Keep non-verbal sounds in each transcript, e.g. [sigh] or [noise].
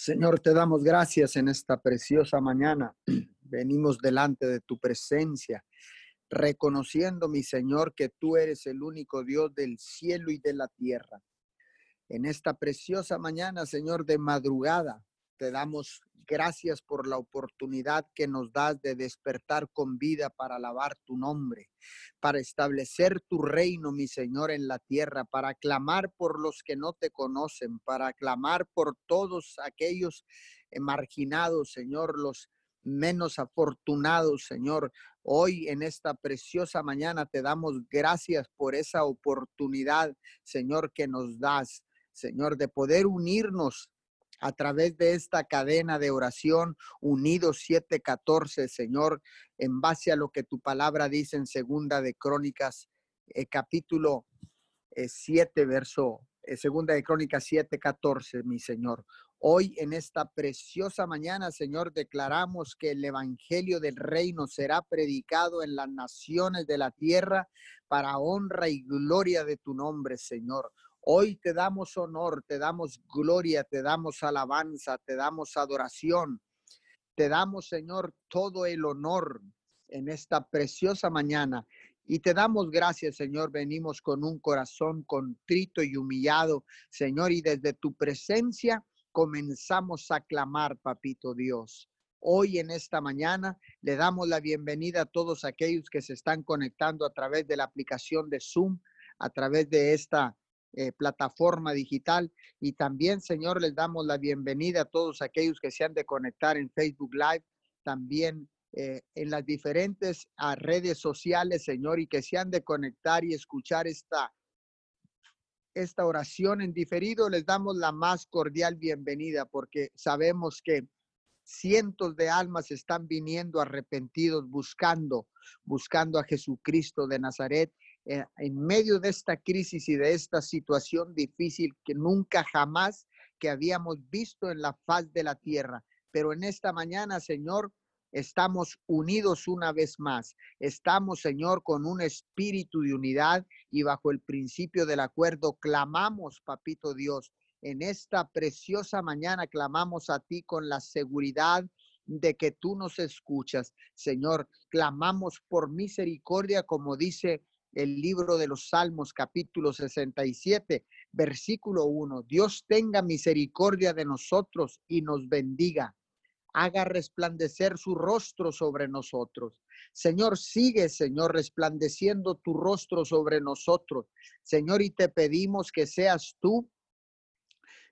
Señor, te damos gracias en esta preciosa mañana. [clears throat] Venimos delante de tu presencia, reconociendo, mi Señor, que tú eres el único Dios del cielo y de la tierra. En esta preciosa mañana, Señor, de madrugada, te damos gracias por la oportunidad que nos das de despertar con vida para alabar tu nombre, para establecer tu reino, mi Señor, en la tierra, para clamar por los que no te conocen, para clamar por todos aquellos marginados, Señor, los menos afortunados, Señor. Hoy en esta preciosa mañana te damos gracias por esa oportunidad, Señor, que nos das, Señor, de poder unirnos a través de esta cadena de oración unidos 714, Señor, en base a lo que tu palabra dice en segunda de Crónicas, eh, capítulo 7, eh, verso, eh, segunda de Crónicas 714, mi Señor. Hoy en esta preciosa mañana, Señor, declaramos que el Evangelio del Reino será predicado en las naciones de la tierra para honra y gloria de tu nombre, Señor. Hoy te damos honor, te damos gloria, te damos alabanza, te damos adoración. Te damos, Señor, todo el honor en esta preciosa mañana. Y te damos gracias, Señor. Venimos con un corazón contrito y humillado, Señor, y desde tu presencia comenzamos a clamar, Papito Dios. Hoy en esta mañana le damos la bienvenida a todos aquellos que se están conectando a través de la aplicación de Zoom, a través de esta eh, plataforma digital. Y también, Señor, les damos la bienvenida a todos aquellos que se han de conectar en Facebook Live, también eh, en las diferentes ah, redes sociales, Señor, y que se han de conectar y escuchar esta, esta oración en diferido. Les damos la más cordial bienvenida porque sabemos que cientos de almas están viniendo arrepentidos, buscando, buscando a Jesucristo de Nazaret en medio de esta crisis y de esta situación difícil que nunca jamás que habíamos visto en la faz de la tierra. Pero en esta mañana, Señor, estamos unidos una vez más. Estamos, Señor, con un espíritu de unidad y bajo el principio del acuerdo clamamos, Papito Dios. En esta preciosa mañana clamamos a ti con la seguridad de que tú nos escuchas. Señor, clamamos por misericordia, como dice el libro de los Salmos, capítulo 67, versículo 1. Dios tenga misericordia de nosotros y nos bendiga. Haga resplandecer su rostro sobre nosotros. Señor, sigue, Señor, resplandeciendo tu rostro sobre nosotros. Señor, y te pedimos que seas tú,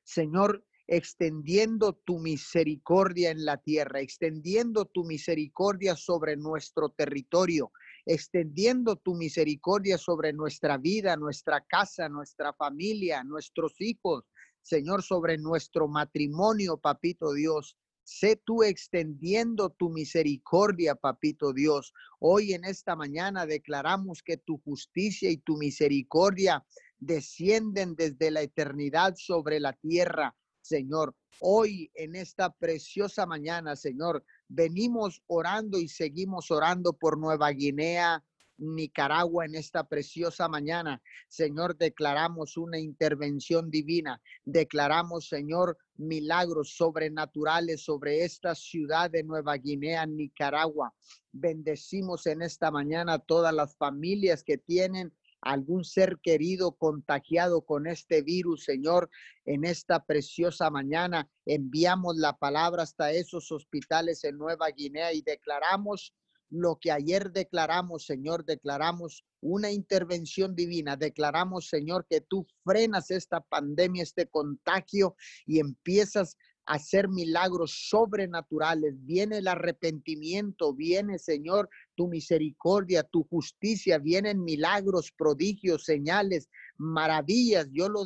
Señor, extendiendo tu misericordia en la tierra, extendiendo tu misericordia sobre nuestro territorio, extendiendo tu misericordia sobre nuestra vida, nuestra casa, nuestra familia, nuestros hijos, Señor, sobre nuestro matrimonio, papito Dios. Sé tú extendiendo tu misericordia, papito Dios. Hoy en esta mañana declaramos que tu justicia y tu misericordia descienden desde la eternidad sobre la tierra, Señor. Hoy en esta preciosa mañana, Señor, Venimos orando y seguimos orando por Nueva Guinea, Nicaragua en esta preciosa mañana. Señor, declaramos una intervención divina. Declaramos, Señor, milagros sobrenaturales sobre esta ciudad de Nueva Guinea, Nicaragua. Bendecimos en esta mañana todas las familias que tienen algún ser querido contagiado con este virus, Señor, en esta preciosa mañana. Enviamos la palabra hasta esos hospitales en Nueva Guinea y declaramos lo que ayer declaramos, Señor, declaramos una intervención divina, declaramos, Señor, que tú frenas esta pandemia, este contagio y empiezas hacer milagros sobrenaturales. Viene el arrepentimiento, viene, Señor, tu misericordia, tu justicia, vienen milagros, prodigios, señales, maravillas. Yo lo,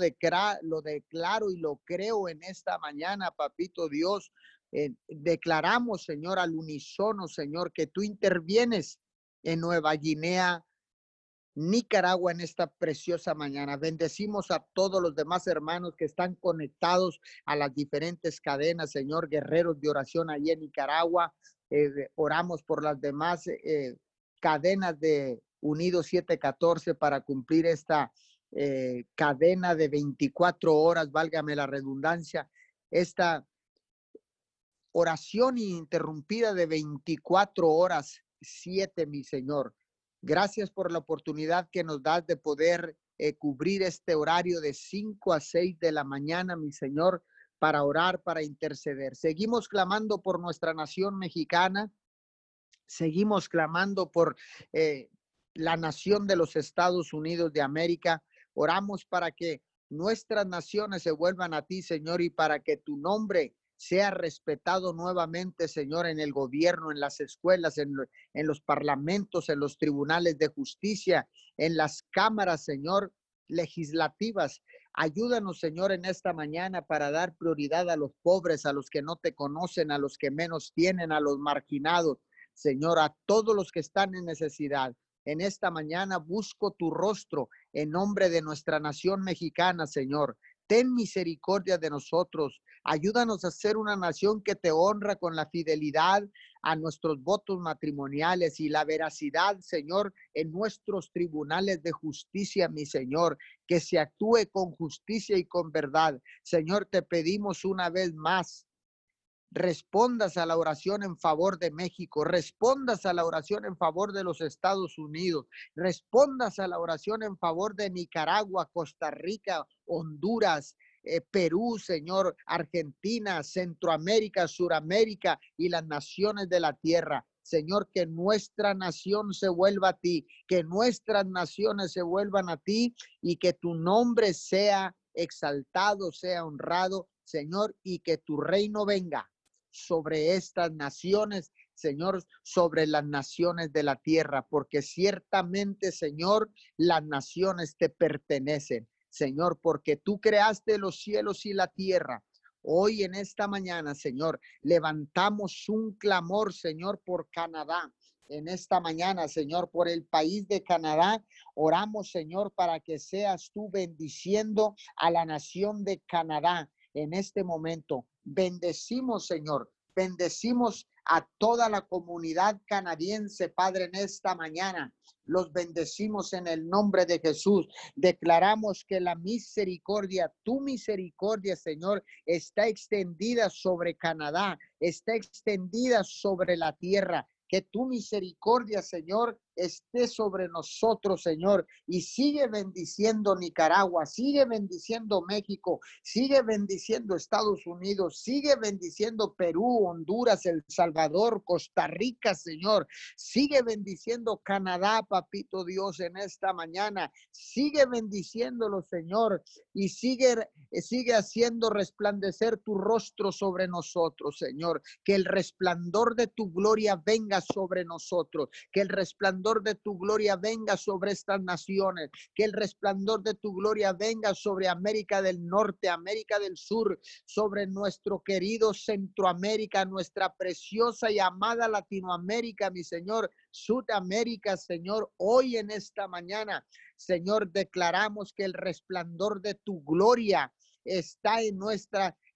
lo declaro y lo creo en esta mañana, papito Dios. Eh, declaramos, Señor, al unísono, Señor, que tú intervienes en Nueva Guinea, Nicaragua en esta preciosa mañana. Bendecimos a todos los demás hermanos que están conectados a las diferentes cadenas, Señor, guerreros de oración allí en Nicaragua. Eh, oramos por las demás eh, cadenas de Unidos 714 para cumplir esta eh, cadena de 24 horas, válgame la redundancia, esta oración ininterrumpida de 24 horas, 7, mi Señor. Gracias por la oportunidad que nos das de poder eh, cubrir este horario de 5 a 6 de la mañana, mi Señor, para orar, para interceder. Seguimos clamando por nuestra nación mexicana. Seguimos clamando por eh, la nación de los Estados Unidos de América. Oramos para que nuestras naciones se vuelvan a ti, Señor, y para que tu nombre sea respetado nuevamente, Señor, en el gobierno, en las escuelas, en, en, los parlamentos, en los tribunales de justicia, en las cámaras, Señor, legislativas. Ayúdanos, Señor, en esta mañana para dar prioridad a los pobres, a los que no te conocen, a los que menos tienen, a los marginados, Señor, a todos los que están en necesidad. En esta mañana busco tu rostro en nombre de nuestra nación mexicana, Señor ten misericordia de nosotros. Ayúdanos a ser una nación que te honra con la fidelidad a nuestros votos matrimoniales y la veracidad, Señor, en nuestros tribunales de justicia, mi Señor, que se actúe con justicia y con verdad. Señor, te pedimos una vez más respondas a la oración en favor de México, respondas a la oración en favor de los Estados Unidos, respondas a la oración en favor de Nicaragua, Costa Rica, Honduras, eh, Perú, Señor, Argentina, Centroamérica, Suramérica y las naciones de la tierra. Señor, que nuestra nación se vuelva a ti, que nuestras naciones se vuelvan a ti y que tu nombre sea exaltado, sea honrado, Señor, y que tu reino venga sobre estas naciones, Señor, sobre las naciones de la tierra, porque ciertamente, Señor, las naciones te pertenecen, Señor, porque tú creaste los cielos y la tierra. Hoy en esta mañana, Señor, levantamos un clamor, Señor, por Canadá. En esta mañana, Señor, por el país de Canadá, oramos, Señor, para que seas tú bendiciendo a la nación de Canadá en este momento. Bendecimos, Señor, bendecimos a toda la comunidad canadiense, Padre, en esta mañana. Los bendecimos en el nombre de Jesús. Declaramos que la misericordia, tu misericordia, Señor, está extendida sobre Canadá, está extendida sobre la tierra. Que tu misericordia, Señor, esté sobre nosotros, Señor, y sigue bendiciendo Nicaragua, sigue bendiciendo México, sigue bendiciendo Estados Unidos, sigue bendiciendo Perú, Honduras, El Salvador, Costa Rica, Señor, sigue bendiciendo Canadá, papito Dios, en esta mañana, sigue bendiciéndolo, Señor, y sigue, sigue haciendo resplandecer tu rostro sobre nosotros, Señor, que el resplandor de tu gloria venga sobre nosotros, que el resplandor de tu gloria venga sobre estas naciones, que el resplandor de tu gloria venga sobre América del Norte, América del Sur, sobre nuestro querido Centroamérica, nuestra preciosa y amada Latinoamérica, mi Señor, Sudamérica, Señor, hoy en esta mañana, Señor, declaramos que el resplandor de tu gloria está en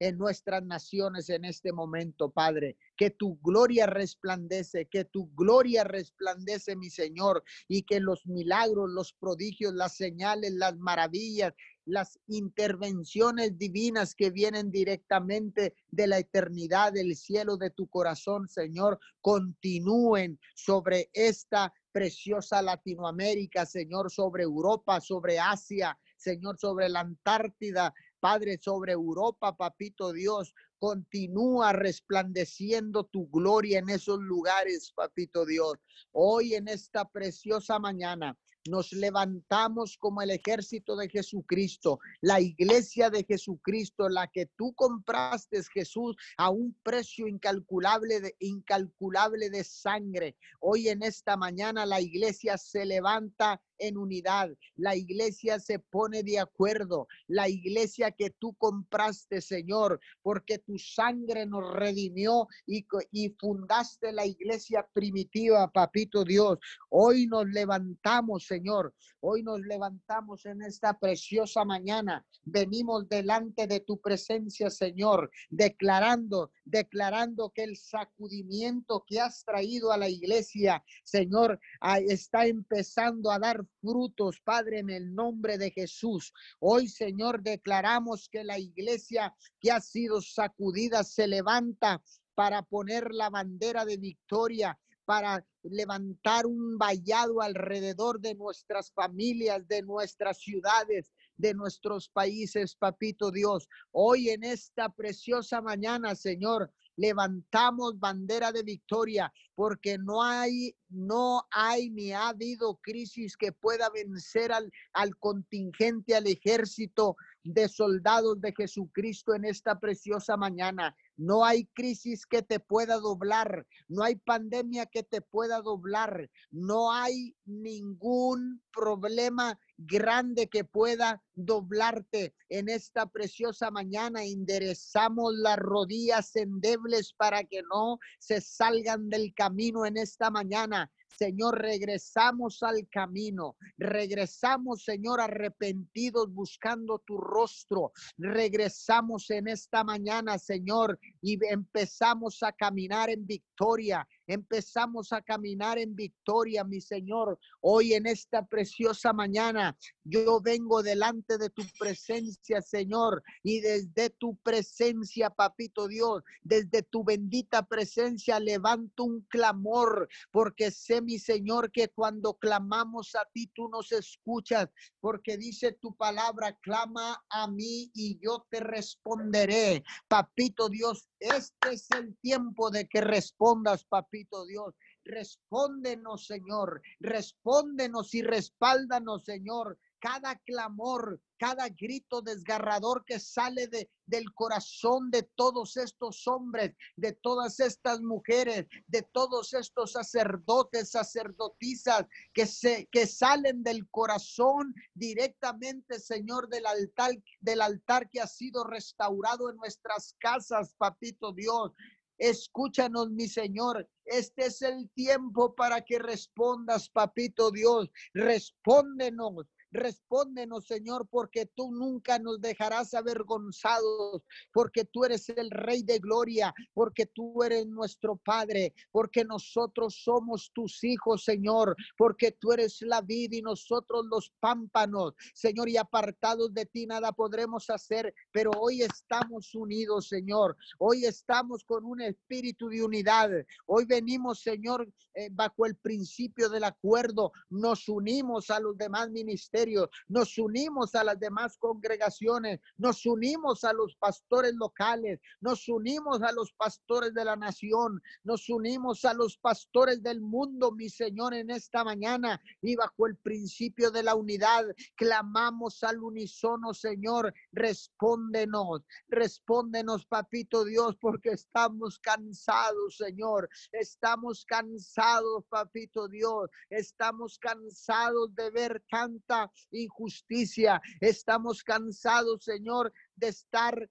en nuestras naciones en este momento, Padre. Que tu gloria resplandece, que tu gloria resplandece, mi Señor, y que los milagros, los prodigios, las señales, las maravillas, las intervenciones divinas que vienen directamente de la eternidad del cielo de tu corazón, Señor, continúen sobre esta preciosa Latinoamérica, Señor, sobre Europa, sobre Asia, Señor, sobre la Antártida, Padre, sobre Europa, papito Dios, continúa resplandeciendo tu gloria en esos lugares, papito Dios. Hoy en esta preciosa mañana nos levantamos como el ejército de Jesucristo, la iglesia de Jesucristo, la que tú compraste, Jesús, a un precio incalculable de, incalculable de sangre. Hoy en esta mañana la iglesia se levanta en unidad. La iglesia se pone de acuerdo. La iglesia que tú compraste, Señor, porque tu sangre nos redimió y, y fundaste la iglesia primitiva, papito Dios. Hoy nos levantamos, Señor. Hoy nos levantamos en esta preciosa mañana. Venimos delante de tu presencia, Señor, declarando, declarando que el sacudimiento que has traído a la iglesia, Señor, está empezando a dar frutos, Padre, en el nombre de Jesús. Hoy, Señor, declaramos que la iglesia que ha sido sacudida se levanta para poner la bandera de victoria, para levantar un vallado alrededor de nuestras familias, de nuestras ciudades, de nuestros países, papito Dios. Hoy en esta preciosa mañana, Señor, levantamos bandera de victoria porque no hay, no hay ni ha habido crisis que pueda vencer al, al contingente, al ejército de soldados de Jesucristo en esta preciosa mañana. No hay crisis que te pueda doblar, no hay pandemia que te pueda doblar, no hay ningún problema grande que pueda doblarte en esta preciosa mañana. Enderezamos las rodillas endebles para que no se salgan del camino en esta mañana. Señor, regresamos al camino. Regresamos, Señor, arrepentidos buscando tu rostro. Regresamos en esta mañana, Señor, y empezamos a caminar en victoria. Empezamos a caminar en victoria, mi Señor. Hoy en esta preciosa mañana, yo vengo delante de tu presencia, Señor, y desde tu presencia, Papito Dios, desde tu bendita presencia, levanto un clamor, porque sé, mi Señor, que cuando clamamos a ti, tú nos escuchas, porque dice tu palabra, clama a mí y yo te responderé. Papito Dios, este es el tiempo de que respondas, papito Dios. Respóndenos, Señor. Respóndenos y respáldanos, Señor. Cada clamor, cada grito desgarrador que sale de, del corazón de todos estos hombres, de todas estas mujeres, de todos estos sacerdotes, sacerdotisas que se que salen del corazón directamente, Señor, del altar del altar que ha sido restaurado en nuestras casas, papito Dios. Escúchanos, mi Señor. Este es el tiempo para que respondas, papito Dios. Respóndenos. Respóndenos, Señor, porque tú nunca nos dejarás avergonzados, porque tú eres el Rey de Gloria, porque tú eres nuestro Padre, porque nosotros somos tus hijos, Señor, porque tú eres la vida y nosotros los pámpanos, Señor, y apartados de ti nada podremos hacer, pero hoy estamos unidos, Señor. Hoy estamos con un espíritu de unidad. Hoy venimos, Señor, eh, bajo el principio del acuerdo, nos unimos a los demás ministerios nos unimos a las demás congregaciones, nos unimos a los pastores locales, nos unimos a los pastores de la nación, nos unimos a los pastores del mundo, mi Señor, en esta mañana. Y bajo el principio de la unidad clamamos al unísono, Señor, respóndenos, respóndenos, papito Dios, porque estamos cansados, Señor, estamos cansados, papito Dios, estamos cansados de ver tanta injusticia. Estamos cansados, Señor, de estar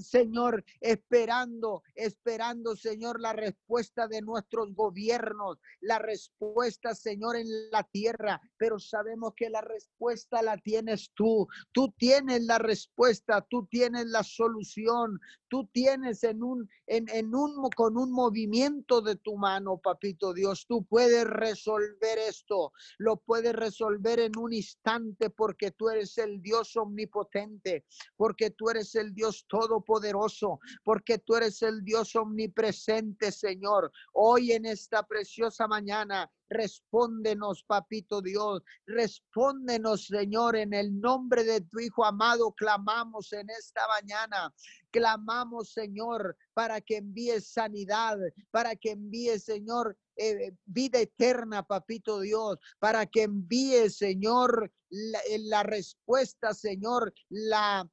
Señor, esperando, esperando, Señor, la respuesta de nuestros gobiernos, la respuesta, Señor, en la tierra, pero sabemos que la respuesta la tienes tú. Tú tienes la respuesta, tú tienes la solución, tú tienes en un, en, en un, con un movimiento de tu mano, papito Dios, tú puedes resolver esto, lo puedes resolver en un instante porque tú eres el Dios omnipotente, porque tú eres el Dios todo poderoso porque tú eres el Dios omnipresente, Señor. Hoy en esta preciosa mañana, respóndenos, papito Dios. Respóndenos, Señor, en el nombre de tu Hijo amado. Clamamos en esta mañana. Clamamos, Señor, para que envíes sanidad, para que envíes, Señor, eh, vida eterna, papito Dios, para que envíe, Señor, la, la respuesta, Señor, la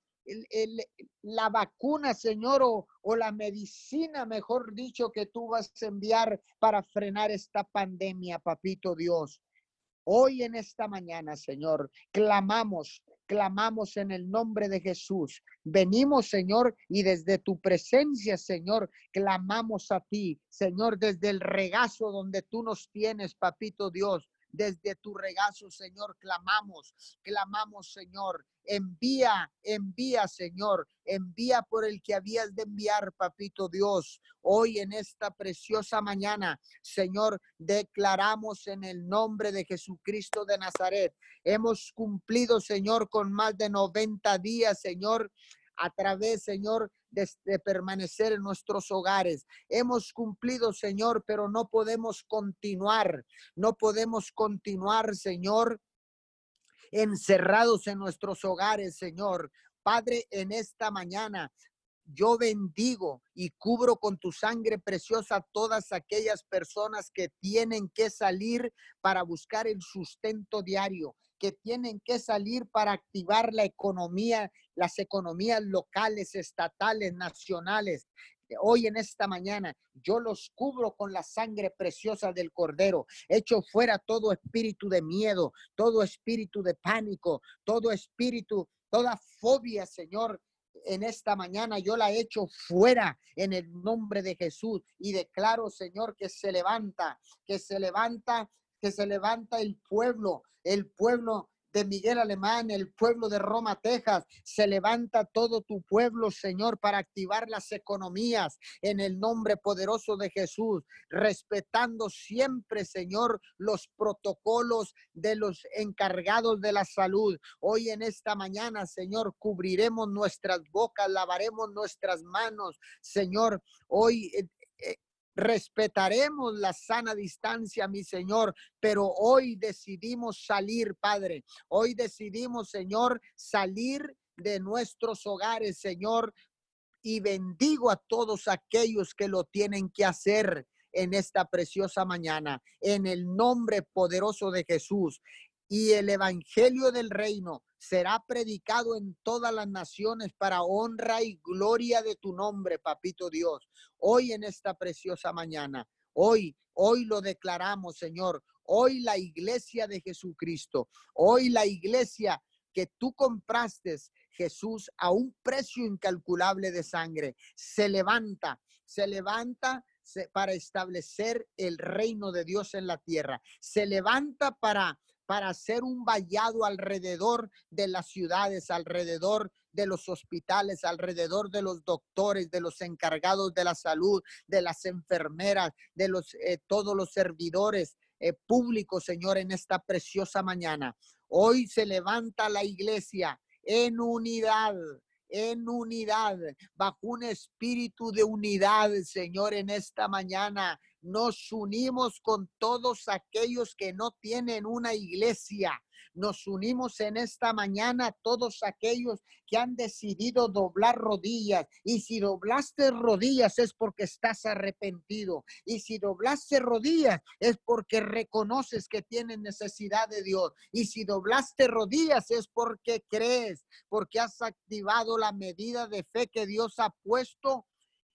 la vacuna, Señor, o, o la medicina, mejor dicho, que tú vas a enviar para frenar esta pandemia, papito Dios. Hoy en esta mañana, Señor, clamamos, clamamos en el nombre de Jesús. Venimos, Señor, y desde tu presencia, Señor, clamamos a ti, Señor, desde el regazo donde tú nos tienes, papito Dios desde tu regazo, Señor, clamamos, clamamos, Señor. Envía, envía, Señor, envía por el que habías de enviar, papito Dios. Hoy en esta preciosa mañana, Señor, declaramos en el nombre de Jesucristo de Nazaret. Hemos cumplido, Señor, con más de 90 días, Señor, a través, Señor, de, permanecer en nuestros hogares. Hemos cumplido, Señor, pero no podemos continuar. No podemos continuar, Señor, encerrados en nuestros hogares, Señor. Padre, en esta mañana yo bendigo y cubro con tu sangre preciosa todas aquellas personas que tienen que salir para buscar el sustento diario, que tienen que salir para activar la economía, las economías locales, estatales, nacionales. Hoy en esta mañana yo los cubro con la sangre preciosa del cordero. Echo fuera todo espíritu de miedo, todo espíritu de pánico, todo espíritu, toda fobia, Señor, en esta mañana yo la echo fuera en el nombre de Jesús y declaro, Señor, que se levanta, que se levanta, que se levanta el pueblo, el pueblo de Miguel Alemán, el pueblo de Roma, Texas. Se levanta todo tu pueblo, Señor, para activar las economías en el nombre poderoso de Jesús, respetando siempre, Señor, los protocolos de los encargados de la salud. Hoy en esta mañana, Señor, cubriremos nuestras bocas, lavaremos nuestras manos, Señor. Hoy eh, eh, respetaremos la sana distancia, mi Señor, pero hoy decidimos salir, Padre. Hoy decidimos, Señor, salir de nuestros hogares, Señor, y bendigo a todos aquellos que lo tienen que hacer en esta preciosa mañana, en el nombre poderoso de Jesús. Y el Evangelio del Reino será predicado en todas las naciones para honra y gloria de tu nombre, papito Dios. Hoy en esta preciosa mañana, hoy, hoy lo declaramos, Señor. Hoy la iglesia de Jesucristo, hoy la iglesia que tú compraste, Jesús, a un precio incalculable de sangre, se levanta, se levanta para establecer el reino de Dios en la tierra. Se levanta para para hacer un vallado alrededor de las ciudades, alrededor de los hospitales, alrededor de los doctores, de los encargados de la salud, de las enfermeras, de los eh, todos los servidores eh, públicos, Señor, en esta preciosa mañana. Hoy se levanta la iglesia en unidad, en unidad, bajo un espíritu de unidad, Señor, en esta mañana nos unimos con todos aquellos que no tienen una iglesia. Nos unimos en esta mañana todos aquellos que han decidido doblar rodillas. Y si doblaste rodillas es porque estás arrepentido. Y si doblaste rodillas es porque reconoces que tienes necesidad de Dios. Y si doblaste rodillas es porque crees, porque has activado la medida de fe que Dios ha puesto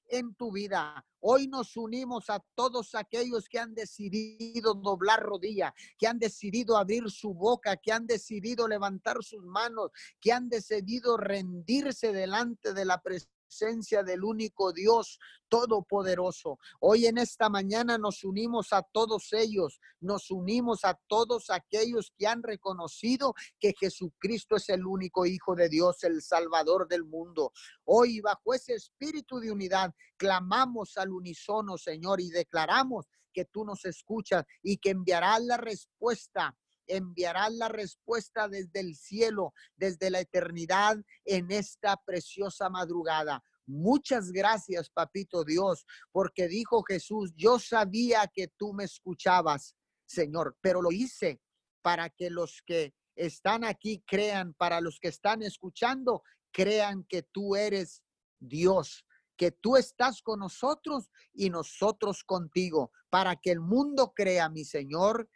en tu vida. Hoy nos unimos a todos aquellos que han decidido doblar rodilla, que han decidido abrir su boca, que han decidido levantar sus manos, que han decidido rendirse delante de la presencia presencia del único Dios todopoderoso. Hoy en esta mañana nos unimos a todos ellos, nos unimos a todos aquellos que han reconocido que Jesucristo es el único Hijo de Dios, el Salvador del mundo. Hoy bajo ese espíritu de unidad clamamos al unísono, Señor, y declaramos que tú nos escuchas y que enviarás la respuesta enviarás la respuesta desde el cielo, desde la eternidad, en esta preciosa madrugada. Muchas gracias, papito Dios, porque dijo Jesús, yo sabía que tú me escuchabas, Señor, pero lo hice para que los que están aquí crean, para los que están escuchando, crean que tú eres Dios, que tú estás con nosotros y nosotros contigo, para que el mundo crea, mi Señor,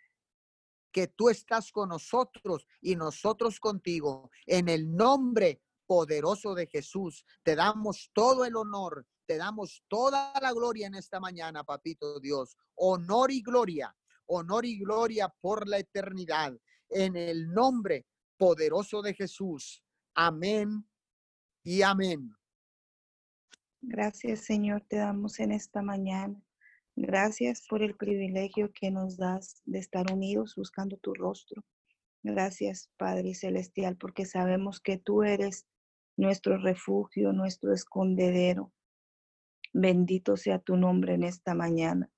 que tú estás con nosotros y nosotros contigo. En el nombre poderoso de Jesús, te damos todo el honor, te damos toda la gloria en esta mañana, papito Dios. Honor y gloria, honor y gloria por la eternidad. En el nombre poderoso de Jesús. Amén y amén. Gracias, Señor, te damos en esta mañana. Gracias por el privilegio que nos das de estar unidos buscando tu rostro. Gracias, Padre Celestial, porque sabemos que tú eres nuestro refugio, nuestro escondedero. Bendito sea tu nombre en esta mañana.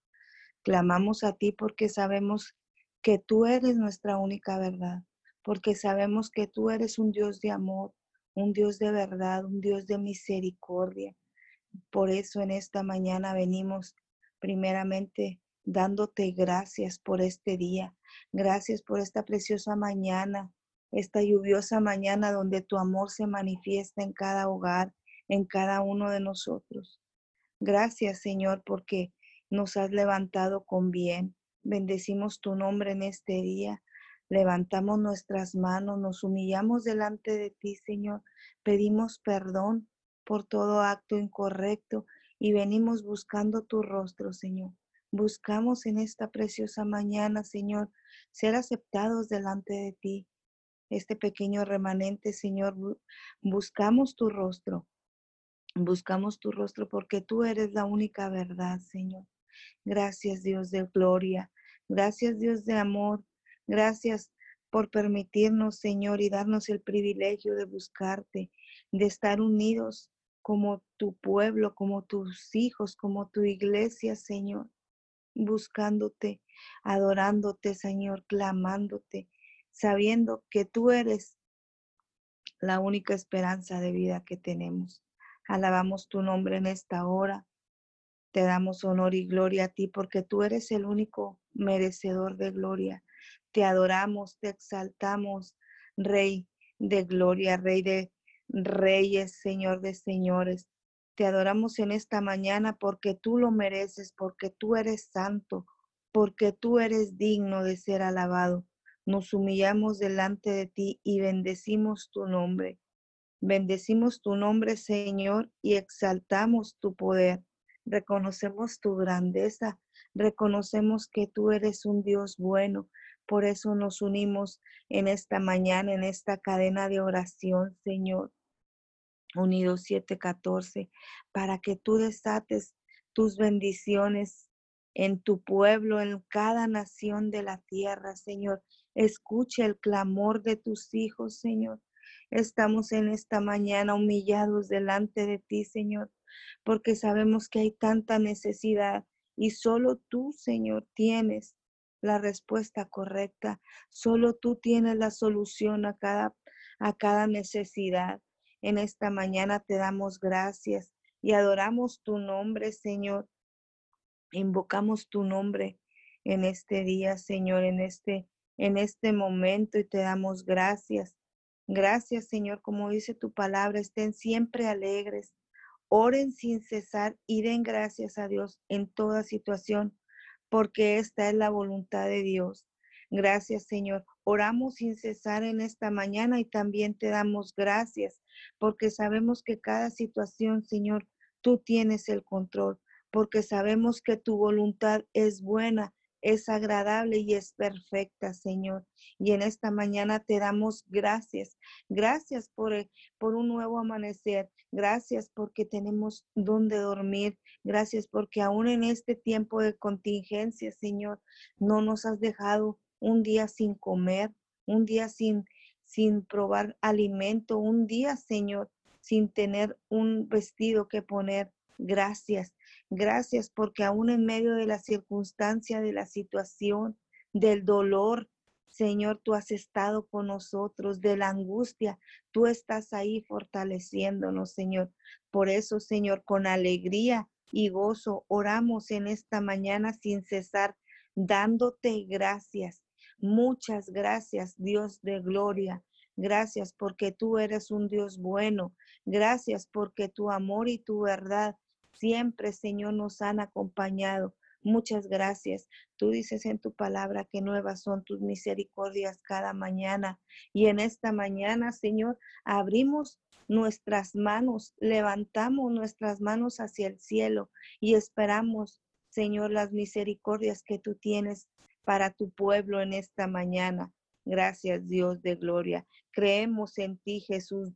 Clamamos a ti porque sabemos que tú eres nuestra única verdad, porque sabemos que tú eres un Dios de amor, un Dios de verdad, un Dios de misericordia, Por eso en esta mañana venimos primeramente dándote gracias por este día. Gracias por esta preciosa mañana, esta lluviosa mañana donde tu amor se manifiesta en cada hogar, en cada uno de nosotros. Gracias, Señor, porque nos has levantado con bien. Bendecimos tu nombre en este día. Levantamos nuestras manos, nos humillamos delante de ti, Señor. Pedimos perdón por todo acto incorrecto y venimos buscando tu rostro, Señor. Buscamos en esta preciosa mañana, Señor, ser aceptados delante de ti. Este pequeño remanente, Señor, buscamos tu rostro. Buscamos tu rostro porque tú eres la única verdad, Señor. Gracias, Dios de gloria. Gracias, Dios de amor. Gracias por permitirnos, Señor, y darnos el privilegio de buscarte, de estar unidos como tu pueblo, como tus hijos, como tu iglesia, Señor, buscándote, adorándote, Señor, clamándote, sabiendo que tú eres la única esperanza de vida que tenemos. Alabamos tu nombre en esta hora. Te damos honor y gloria a ti porque tú eres el único merecedor de gloria. Te adoramos, te exaltamos, Rey de gloria, Rey de reyes, Señor de señores. Te adoramos en esta mañana porque tú lo mereces, porque tú eres santo, porque tú eres digno de ser alabado. Nos humillamos delante de ti y bendecimos tu nombre. Bendecimos tu nombre, Señor, y exaltamos tu poder. Reconocemos tu grandeza, reconocemos que tú eres un Dios bueno. Por eso nos unimos en esta mañana, en esta cadena de oración, Señor. Unidos 714, para que tú desates tus bendiciones en tu pueblo, en cada nación de la tierra, Señor. Escuche el clamor de tus hijos, Señor. Estamos en esta mañana humillados delante de ti, Señor, porque sabemos que hay tanta necesidad y solo tú, Señor, tienes la respuesta correcta. Solo tú tienes la solución a cada, a cada necesidad. En esta mañana te damos gracias y adoramos tu nombre, Señor. Invocamos tu nombre en este día, Señor, en este en este momento y te damos gracias. Gracias, Señor, como dice tu palabra, estén siempre alegres, oren sin cesar y den gracias a Dios en toda situación, porque esta es la voluntad de Dios. Gracias, Señor. Oramos sin cesar en esta mañana y también te damos gracias porque sabemos que cada situación, Señor, tú tienes el control, porque sabemos que tu voluntad es buena, es agradable y es perfecta, Señor. Y en esta mañana te damos gracias. Gracias por, por un nuevo amanecer. Gracias porque tenemos donde dormir. Gracias porque aún en este tiempo de contingencia, Señor, no nos has dejado un día sin comer, un día sin, sin probar alimento, un día, Señor, sin tener un vestido que poner. Gracias, gracias porque aún en medio de la circunstancia, de la situación, del dolor, Señor, tú has estado con nosotros, de la angustia, tú estás ahí fortaleciéndonos, Señor. Por eso, Señor, con alegría y gozo oramos en esta mañana sin cesar, dándote gracias Muchas gracias, Dios de gloria. Gracias porque tú eres un Dios bueno. Gracias porque tu amor y tu verdad siempre, Señor, nos han acompañado. Muchas gracias. Tú dices en tu palabra que nuevas son tus misericordias cada mañana. Y en esta mañana, Señor, abrimos nuestras manos, levantamos nuestras manos hacia el cielo y esperamos, Señor, las misericordias que tú tienes para tu pueblo en esta mañana. Gracias Dios de gloria. Creemos en ti Jesús.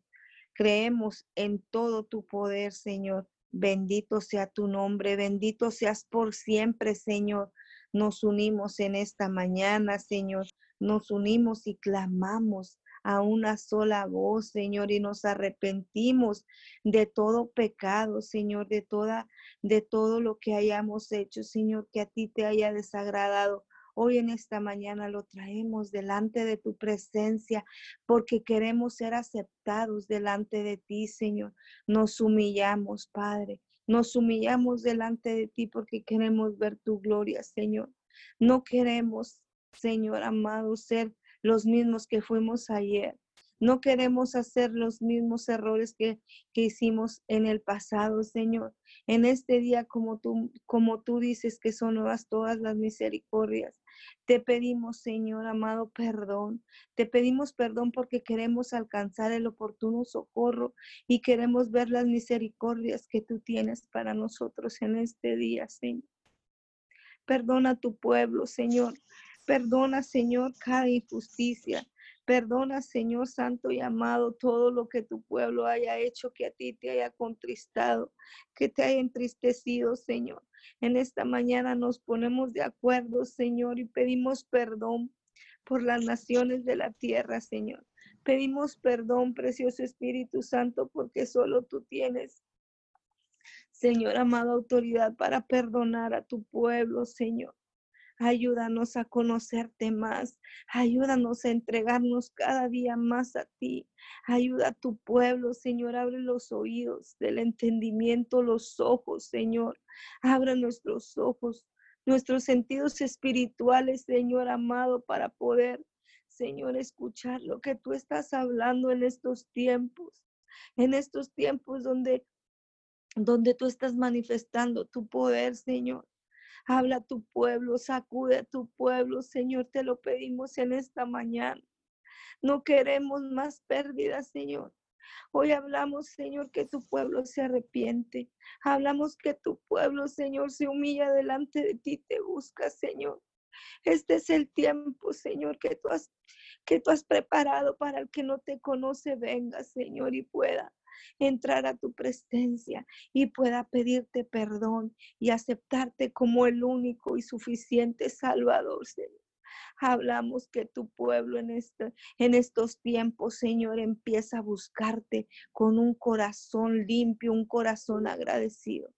Creemos en todo tu poder, Señor. Bendito sea tu nombre, bendito seas por siempre, Señor. Nos unimos en esta mañana, Señor. Nos unimos y clamamos a una sola voz, Señor, y nos arrepentimos de todo pecado, Señor, de toda de todo lo que hayamos hecho, Señor, que a ti te haya desagradado. Hoy en esta mañana lo traemos delante de tu presencia porque queremos ser aceptados delante de ti, Señor. Nos humillamos, Padre. Nos humillamos delante de ti porque queremos ver tu gloria, Señor. No queremos, Señor amado, ser los mismos que fuimos ayer. No queremos hacer los mismos errores que, que, hicimos en el pasado, Señor. En este día, como tú, como tú dices que son nuevas todas las misericordias, te pedimos, Señor amado, perdón. Te pedimos perdón porque queremos alcanzar el oportuno socorro y queremos ver las misericordias que tú tienes para nosotros en este día, Señor. Perdona a tu pueblo, Señor. Perdona, Señor, cada injusticia. Perdona, Señor Santo y amado, todo lo que tu pueblo haya hecho que a ti te haya contristado, que te haya entristecido, Señor. En esta mañana nos ponemos de acuerdo, Señor, y pedimos perdón por las naciones de la tierra, Señor. Pedimos perdón, precioso Espíritu Santo, porque solo tú tienes, Señor amado, autoridad para perdonar a tu pueblo, Señor. Ayúdanos a conocerte más. Ayúdanos a entregarnos cada día más a ti. Ayuda a tu pueblo, Señor. Abre los oídos del entendimiento, los ojos, Señor. Abre nuestros ojos, nuestros sentidos espirituales, Señor amado, para poder, Señor, escuchar lo que tú estás hablando en estos tiempos. En estos tiempos donde donde tú estás manifestando tu poder, Señor. Habla a tu pueblo, sacude a tu pueblo, Señor, te lo pedimos en esta mañana. No queremos más pérdidas, Señor. Hoy hablamos, Señor, que tu pueblo se arrepiente. Hablamos que tu pueblo, Señor, se humilla delante de ti, te busca, Señor. Este es el tiempo, Señor, que tú has que tú has preparado para el que no te conoce venga, Señor, y pueda entrar a tu presencia y pueda pedirte perdón y aceptarte como el único y suficiente Salvador, Señor. Hablamos que tu pueblo en, este, en estos tiempos, Señor, empieza a buscarte con un corazón limpio, un corazón agradecido.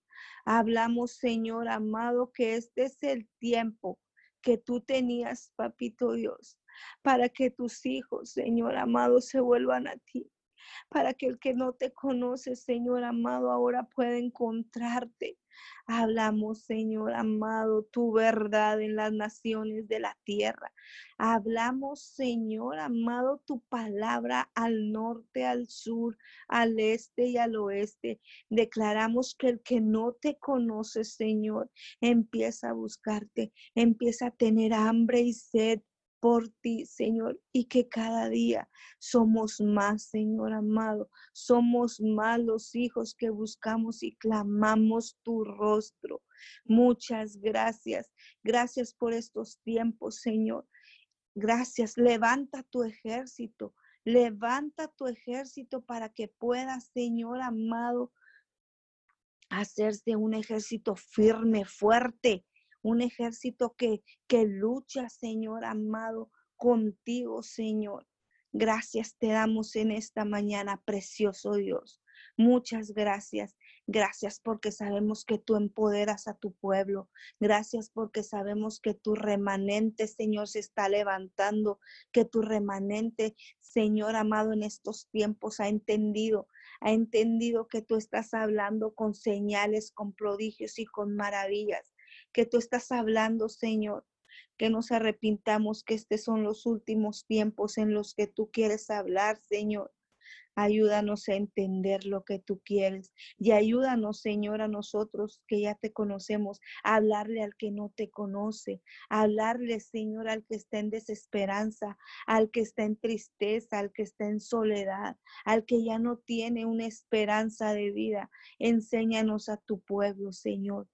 Hablamos, Señor amado, que este es el tiempo que tú tenías, papito Dios, para que tus hijos, Señor amado, se vuelvan a ti para que el que no te conoce, Señor amado, ahora pueda encontrarte. Hablamos, Señor amado, tu verdad en las naciones de la tierra. Hablamos, Señor amado, tu palabra al norte, al sur, al este y al oeste. Declaramos que el que no te conoce, Señor, empieza a buscarte, empieza a tener hambre y sed por ti, Señor, y que cada día somos más, Señor amado, somos más los hijos que buscamos y clamamos tu rostro. Muchas gracias. Gracias por estos tiempos, Señor. Gracias. Levanta tu ejército. Levanta tu ejército para que pueda, Señor amado, hacerse un ejército firme, fuerte, un ejército que, que lucha, Señor amado, contigo, Señor. Gracias te damos en esta mañana, precioso Dios. Muchas gracias. Gracias porque sabemos que tú empoderas a tu pueblo. Gracias porque sabemos que tu remanente, Señor, se está levantando, que tu remanente, Señor amado, en estos tiempos ha entendido, ha entendido que tú estás hablando con señales, con prodigios y con maravillas que tú estás hablando, Señor. Que nos arrepintamos, que estos son los últimos tiempos en los que tú quieres hablar, Señor. Ayúdanos a entender lo que tú quieres y ayúdanos, Señor, a nosotros que ya te conocemos, a hablarle al que no te conoce, a hablarle, Señor, al que está en desesperanza, al que está en tristeza, al que está en soledad, al que ya no tiene una esperanza de vida. Enséñanos a tu pueblo, Señor,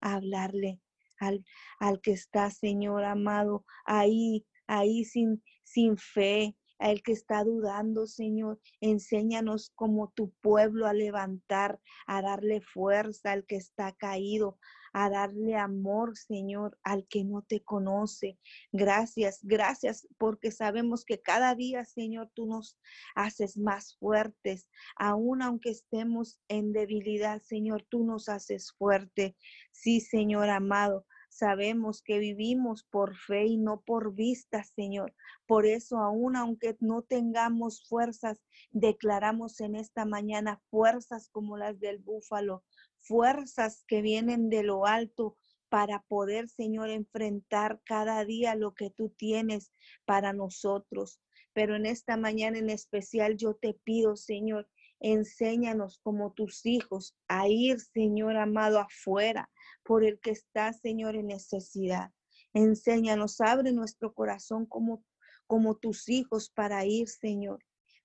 a hablarle al, al que está, Señor amado, ahí, ahí sin, sin fe, al que está dudando, Señor. Enséñanos como tu pueblo a levantar, a darle fuerza al que está caído, a darle amor, Señor, al que no te conoce. Gracias, gracias, porque sabemos que cada día, Señor, tú nos haces más fuertes. Aún aunque estemos en debilidad, Señor, tú nos haces fuerte. Sí, Señor amado. Sabemos que vivimos por fe y no por vista, Señor. Por eso, aún aunque no tengamos fuerzas, declaramos en esta mañana fuerzas como las del búfalo, fuerzas que vienen de lo alto para poder, Señor, enfrentar cada día lo que tú tienes para nosotros. Pero en esta mañana en especial yo te pido, Señor, enséñanos como tus hijos a ir, Señor amado, afuera por el que está, Señor, en necesidad. Enséñanos, abre nuestro corazón como, como tus hijos para ir, Señor,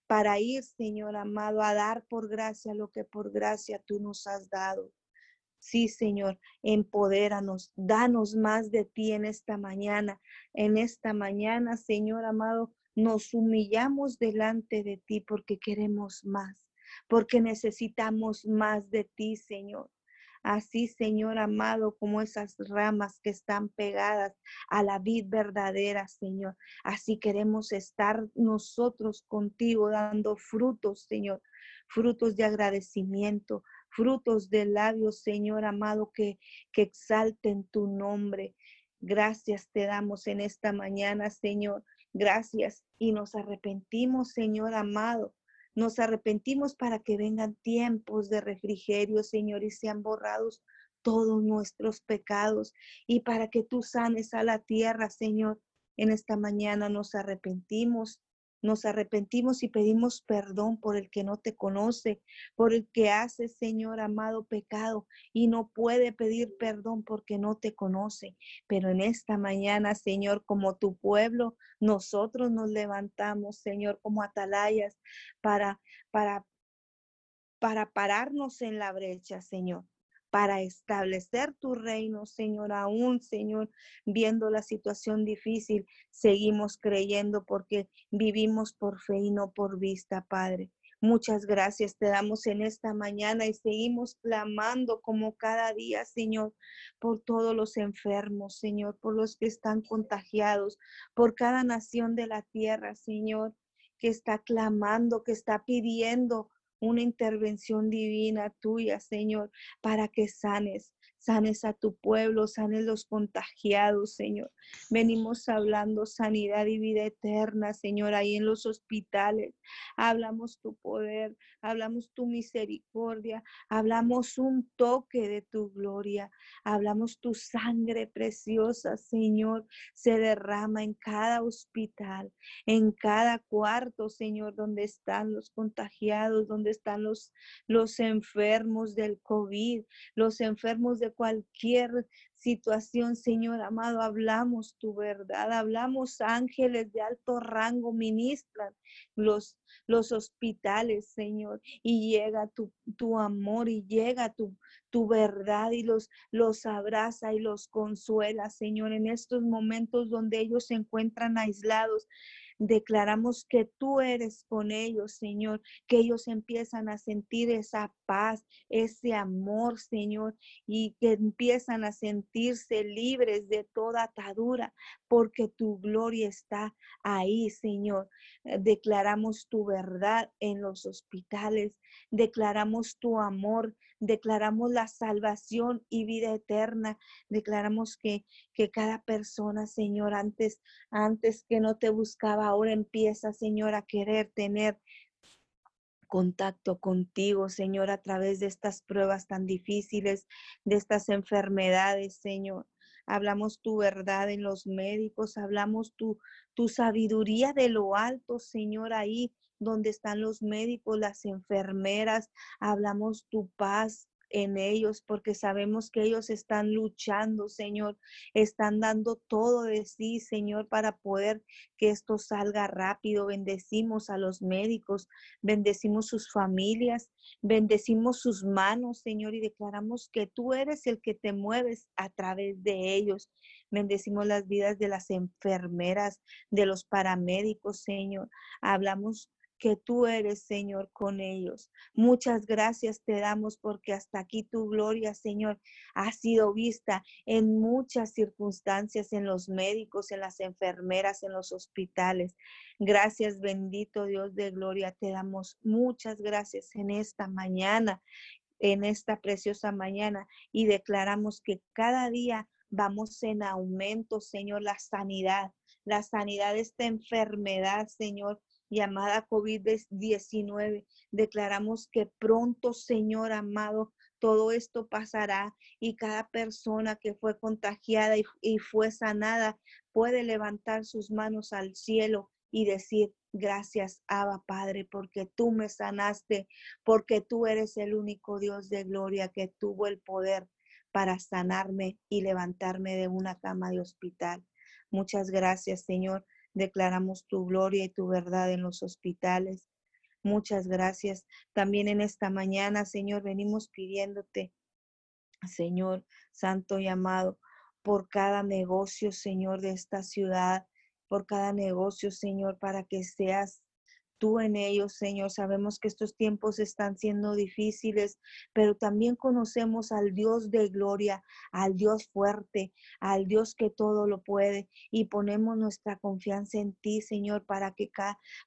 para ir, Señor amado, a dar por gracia lo que por gracia tú nos has dado. Sí, Señor, empodéranos, danos más de ti en esta mañana. En esta mañana, Señor amado, nos humillamos delante de ti porque queremos más, porque necesitamos más de ti, Señor. Así, Señor amado, como esas ramas que están pegadas a la vid verdadera, Señor. Así queremos estar nosotros contigo dando frutos, Señor, frutos de agradecimiento, frutos de labios, Señor amado, que, que exalten tu nombre. Gracias te damos en esta mañana, Señor. Gracias. Y nos arrepentimos, Señor amado, nos arrepentimos para que vengan tiempos de refrigerio, Señor, y sean borrados todos nuestros pecados y para que tú sanes a la tierra, Señor. En esta mañana nos arrepentimos nos arrepentimos y pedimos perdón por el que no te conoce, por el que hace, Señor amado, pecado y no puede pedir perdón porque no te conoce. Pero en esta mañana, Señor, como tu pueblo, nosotros nos levantamos, Señor, como atalayas para, para, para pararnos en la brecha, Señor para establecer tu reino, Señor, aún, Señor, viendo la situación difícil, seguimos creyendo porque vivimos por fe y no por vista, Padre. Muchas gracias te damos en esta mañana y seguimos clamando como cada día, Señor, por todos los enfermos, Señor, por los que están contagiados, por cada nación de la tierra, Señor, que está clamando, que está pidiendo una intervención divina tuya, Señor, para que sanes, sanes a tu pueblo, sanes los contagiados, Señor. Venimos hablando sanidad y vida eterna, Señor, ahí en los hospitales. Hablamos tu poder, hablamos tu misericordia, hablamos un toque de tu gloria, hablamos tu sangre preciosa, Señor, se derrama en cada hospital, en cada cuarto, Señor, donde están los contagiados, donde están los, los enfermos del COVID, los enfermos de cualquier situación, Señor amado, hablamos tu verdad, hablamos ángeles de alto rango, ministran los, los hospitales, Señor, y llega tu, tu amor y llega tu, tu verdad y los, los abraza y los consuela, Señor, en estos momentos donde ellos se encuentran aislados. Declaramos que tú eres con ellos, Señor, que ellos empiezan a sentir esa paz, ese amor, Señor, y que empiezan a sentirse libres de toda atadura, porque tu gloria está ahí, Señor. Eh, declaramos tu verdad en los hospitales, declaramos tu amor, declaramos la salvación y vida eterna, declaramos que, que cada persona, Señor, antes, antes que no te buscaba, ahora empieza, Señor, a querer tener contacto contigo, Señor, a través de estas pruebas tan difíciles, de estas enfermedades, Señor. Hablamos tu verdad en los médicos, hablamos tu, tu sabiduría de lo alto, Señor, ahí donde están los médicos, las enfermeras, hablamos tu paz, en ellos, porque sabemos que ellos están luchando, Señor, están dando todo de sí, Señor, para poder que esto salga rápido. Bendecimos a los médicos, bendecimos sus familias, bendecimos sus manos, Señor, y declaramos que tú eres el que te mueves a través de ellos. Bendecimos las vidas de las enfermeras, de los paramédicos, Señor. Hablamos que tú eres, Señor, con ellos. Muchas gracias te damos porque hasta aquí tu gloria, Señor, ha sido vista en muchas circunstancias, en los médicos, en las enfermeras, en los hospitales. Gracias, bendito Dios de gloria, te damos muchas gracias en esta mañana, en esta preciosa mañana y declaramos que cada día vamos en aumento, Señor, la sanidad, la sanidad de esta enfermedad, Señor llamada COVID-19. Declaramos que pronto, Señor amado, todo esto pasará y cada persona que fue contagiada y, fue sanada puede levantar sus manos al cielo y decir, gracias, Abba Padre, porque tú me sanaste, porque tú eres el único Dios de gloria que tuvo el poder para sanarme y levantarme de una cama de hospital. Muchas gracias, Señor. Declaramos tu gloria y tu verdad en los hospitales. Muchas gracias. También en esta mañana, Señor, venimos pidiéndote, Señor Santo y amado, por cada negocio, Señor, de esta ciudad, por cada negocio, Señor, para que seas tú en ellos, Señor. Sabemos que estos tiempos están siendo difíciles, pero también conocemos al Dios de gloria, al Dios fuerte, al Dios que todo lo puede y ponemos nuestra confianza en ti, Señor, para que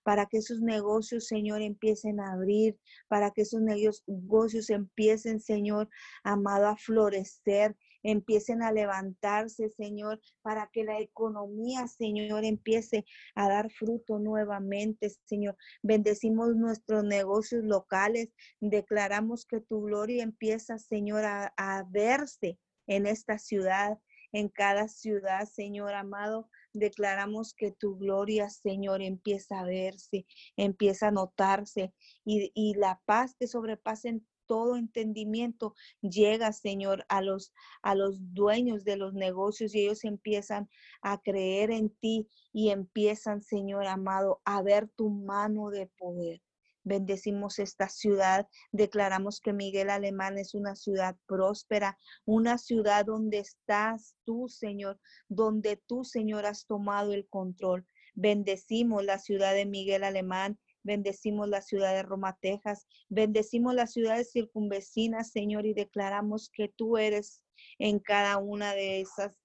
para que esos negocios, Señor, empiecen a abrir, para que esos negocios empiecen, Señor, amado, a florecer empiecen a levantarse, Señor, para que la economía, Señor, empiece a dar fruto nuevamente, Señor. Bendecimos nuestros negocios locales, declaramos que tu gloria empieza, Señor, a, verse en esta ciudad, en cada ciudad, Señor amado. Declaramos que tu gloria, Señor, empieza a verse, empieza a notarse y, y la paz que sobrepasen todo entendimiento llega, Señor, a los, a los dueños de los negocios y ellos empiezan a creer en ti y empiezan, Señor amado, a ver tu mano de poder. Bendecimos esta ciudad, declaramos que Miguel Alemán es una ciudad próspera, una ciudad donde estás tú, Señor, donde tú, Señor, has tomado el control. Bendecimos la ciudad de Miguel Alemán, Bendecimos la ciudad de Roma, Texas. Bendecimos las ciudades circunvecinas, Señor, y declaramos que tú eres en cada una de esas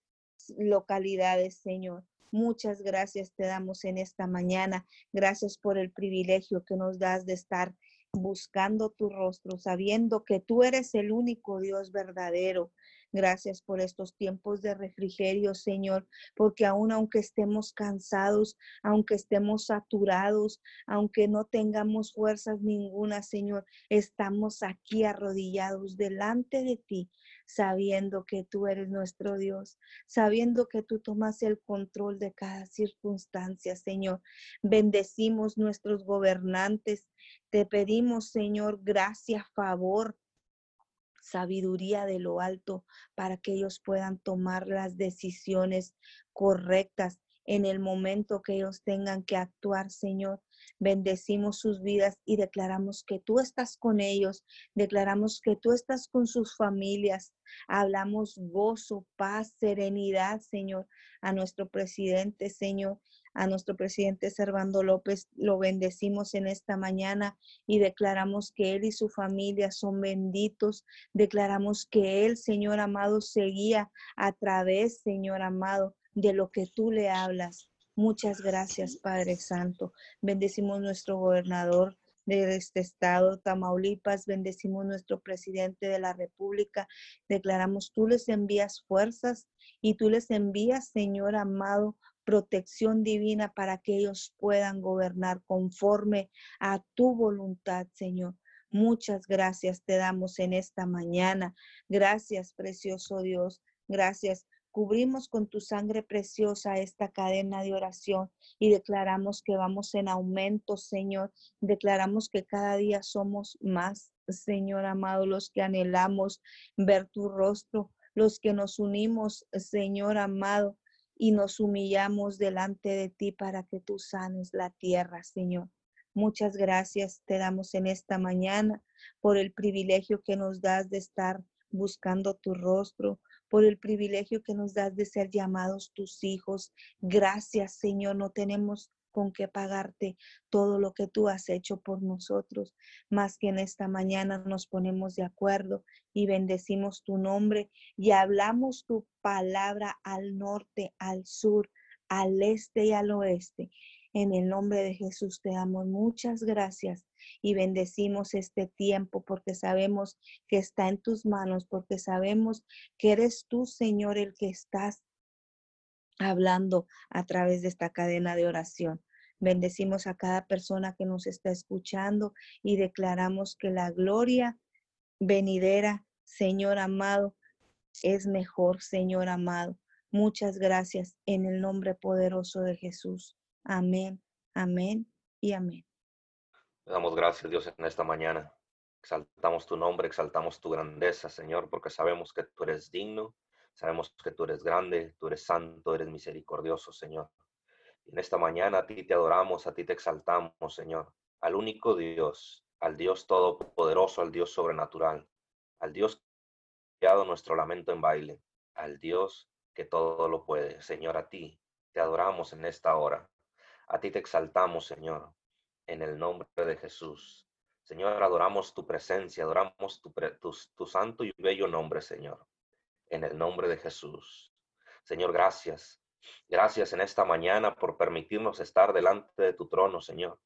localidades, Señor. Muchas gracias te damos en esta mañana. Gracias por el privilegio que nos das de estar buscando tu rostro, sabiendo que tú eres el único Dios verdadero, Gracias por estos tiempos de refrigerio, Señor, porque aún aunque estemos cansados, aunque estemos saturados, aunque no tengamos fuerzas ninguna, Señor, estamos aquí arrodillados delante de ti, sabiendo que tú eres nuestro Dios, sabiendo que tú tomas el control de cada circunstancia, Señor. Bendecimos nuestros gobernantes. Te pedimos, Señor, gracia, favor, sabiduría de lo alto para que ellos puedan tomar las decisiones correctas en el momento que ellos tengan que actuar, Señor. Bendecimos sus vidas y declaramos que tú estás con ellos, declaramos que tú estás con sus familias. Hablamos gozo, paz, serenidad, Señor, a nuestro presidente, Señor a nuestro presidente Servando López lo bendecimos en esta mañana y declaramos que él y su familia son benditos. Declaramos que él, Señor amado, seguía a través, Señor amado, de lo que tú le hablas. Muchas gracias, Padre Santo. Bendecimos nuestro gobernador de este estado, Tamaulipas, bendecimos nuestro presidente de la República, declaramos, tú les envías fuerzas y tú les envías, Señor amado, protección divina para que ellos puedan gobernar conforme a tu voluntad, Señor. Muchas gracias te damos en esta mañana. Gracias, precioso Dios. Gracias. Cubrimos con tu sangre preciosa esta cadena de oración y declaramos que vamos en aumento, Señor. Declaramos que cada día somos más, Señor amado, los que anhelamos ver tu rostro, los que nos unimos, Señor amado, y nos humillamos delante de ti para que tú sanes la tierra, Señor. Muchas gracias te damos en esta mañana por el privilegio que nos das de estar buscando tu rostro, por el privilegio que nos das de ser llamados tus hijos. Gracias, Señor. No tenemos con qué pagarte todo lo que tú has hecho por nosotros. Más que en esta mañana nos ponemos de acuerdo y bendecimos tu nombre y hablamos tu palabra al norte, al sur, al este y al oeste. En el nombre de Jesús te damos muchas gracias y bendecimos este tiempo porque sabemos que está en tus manos, porque sabemos que eres tú, Señor, el que estás hablando a través de esta cadena de oración. Bendecimos a cada persona que nos está escuchando y declaramos que la gloria venidera Señor amado, es mejor, Señor amado. Muchas gracias en el nombre poderoso de Jesús. Amén, amén y amén. Damos gracias, Dios, en esta mañana. Exaltamos tu nombre, exaltamos tu grandeza, Señor, porque sabemos que tú eres digno, sabemos que tú eres grande, tú eres santo, eres misericordioso, Señor. En esta mañana a ti te adoramos, a ti te exaltamos, Señor, al único Dios, al Dios todopoderoso, al Dios sobrenatural, al Dios que ha dado nuestro lamento en baile, al Dios que todo lo puede. Señor, a ti te adoramos en esta hora. A ti te exaltamos, Señor, en el nombre de Jesús. Señor, adoramos tu presencia, adoramos tu, tu, santo y bello nombre, Señor, en el nombre de Jesús. Señor, gracias. Gracias en esta mañana por permitirnos estar delante de tu trono, Señor.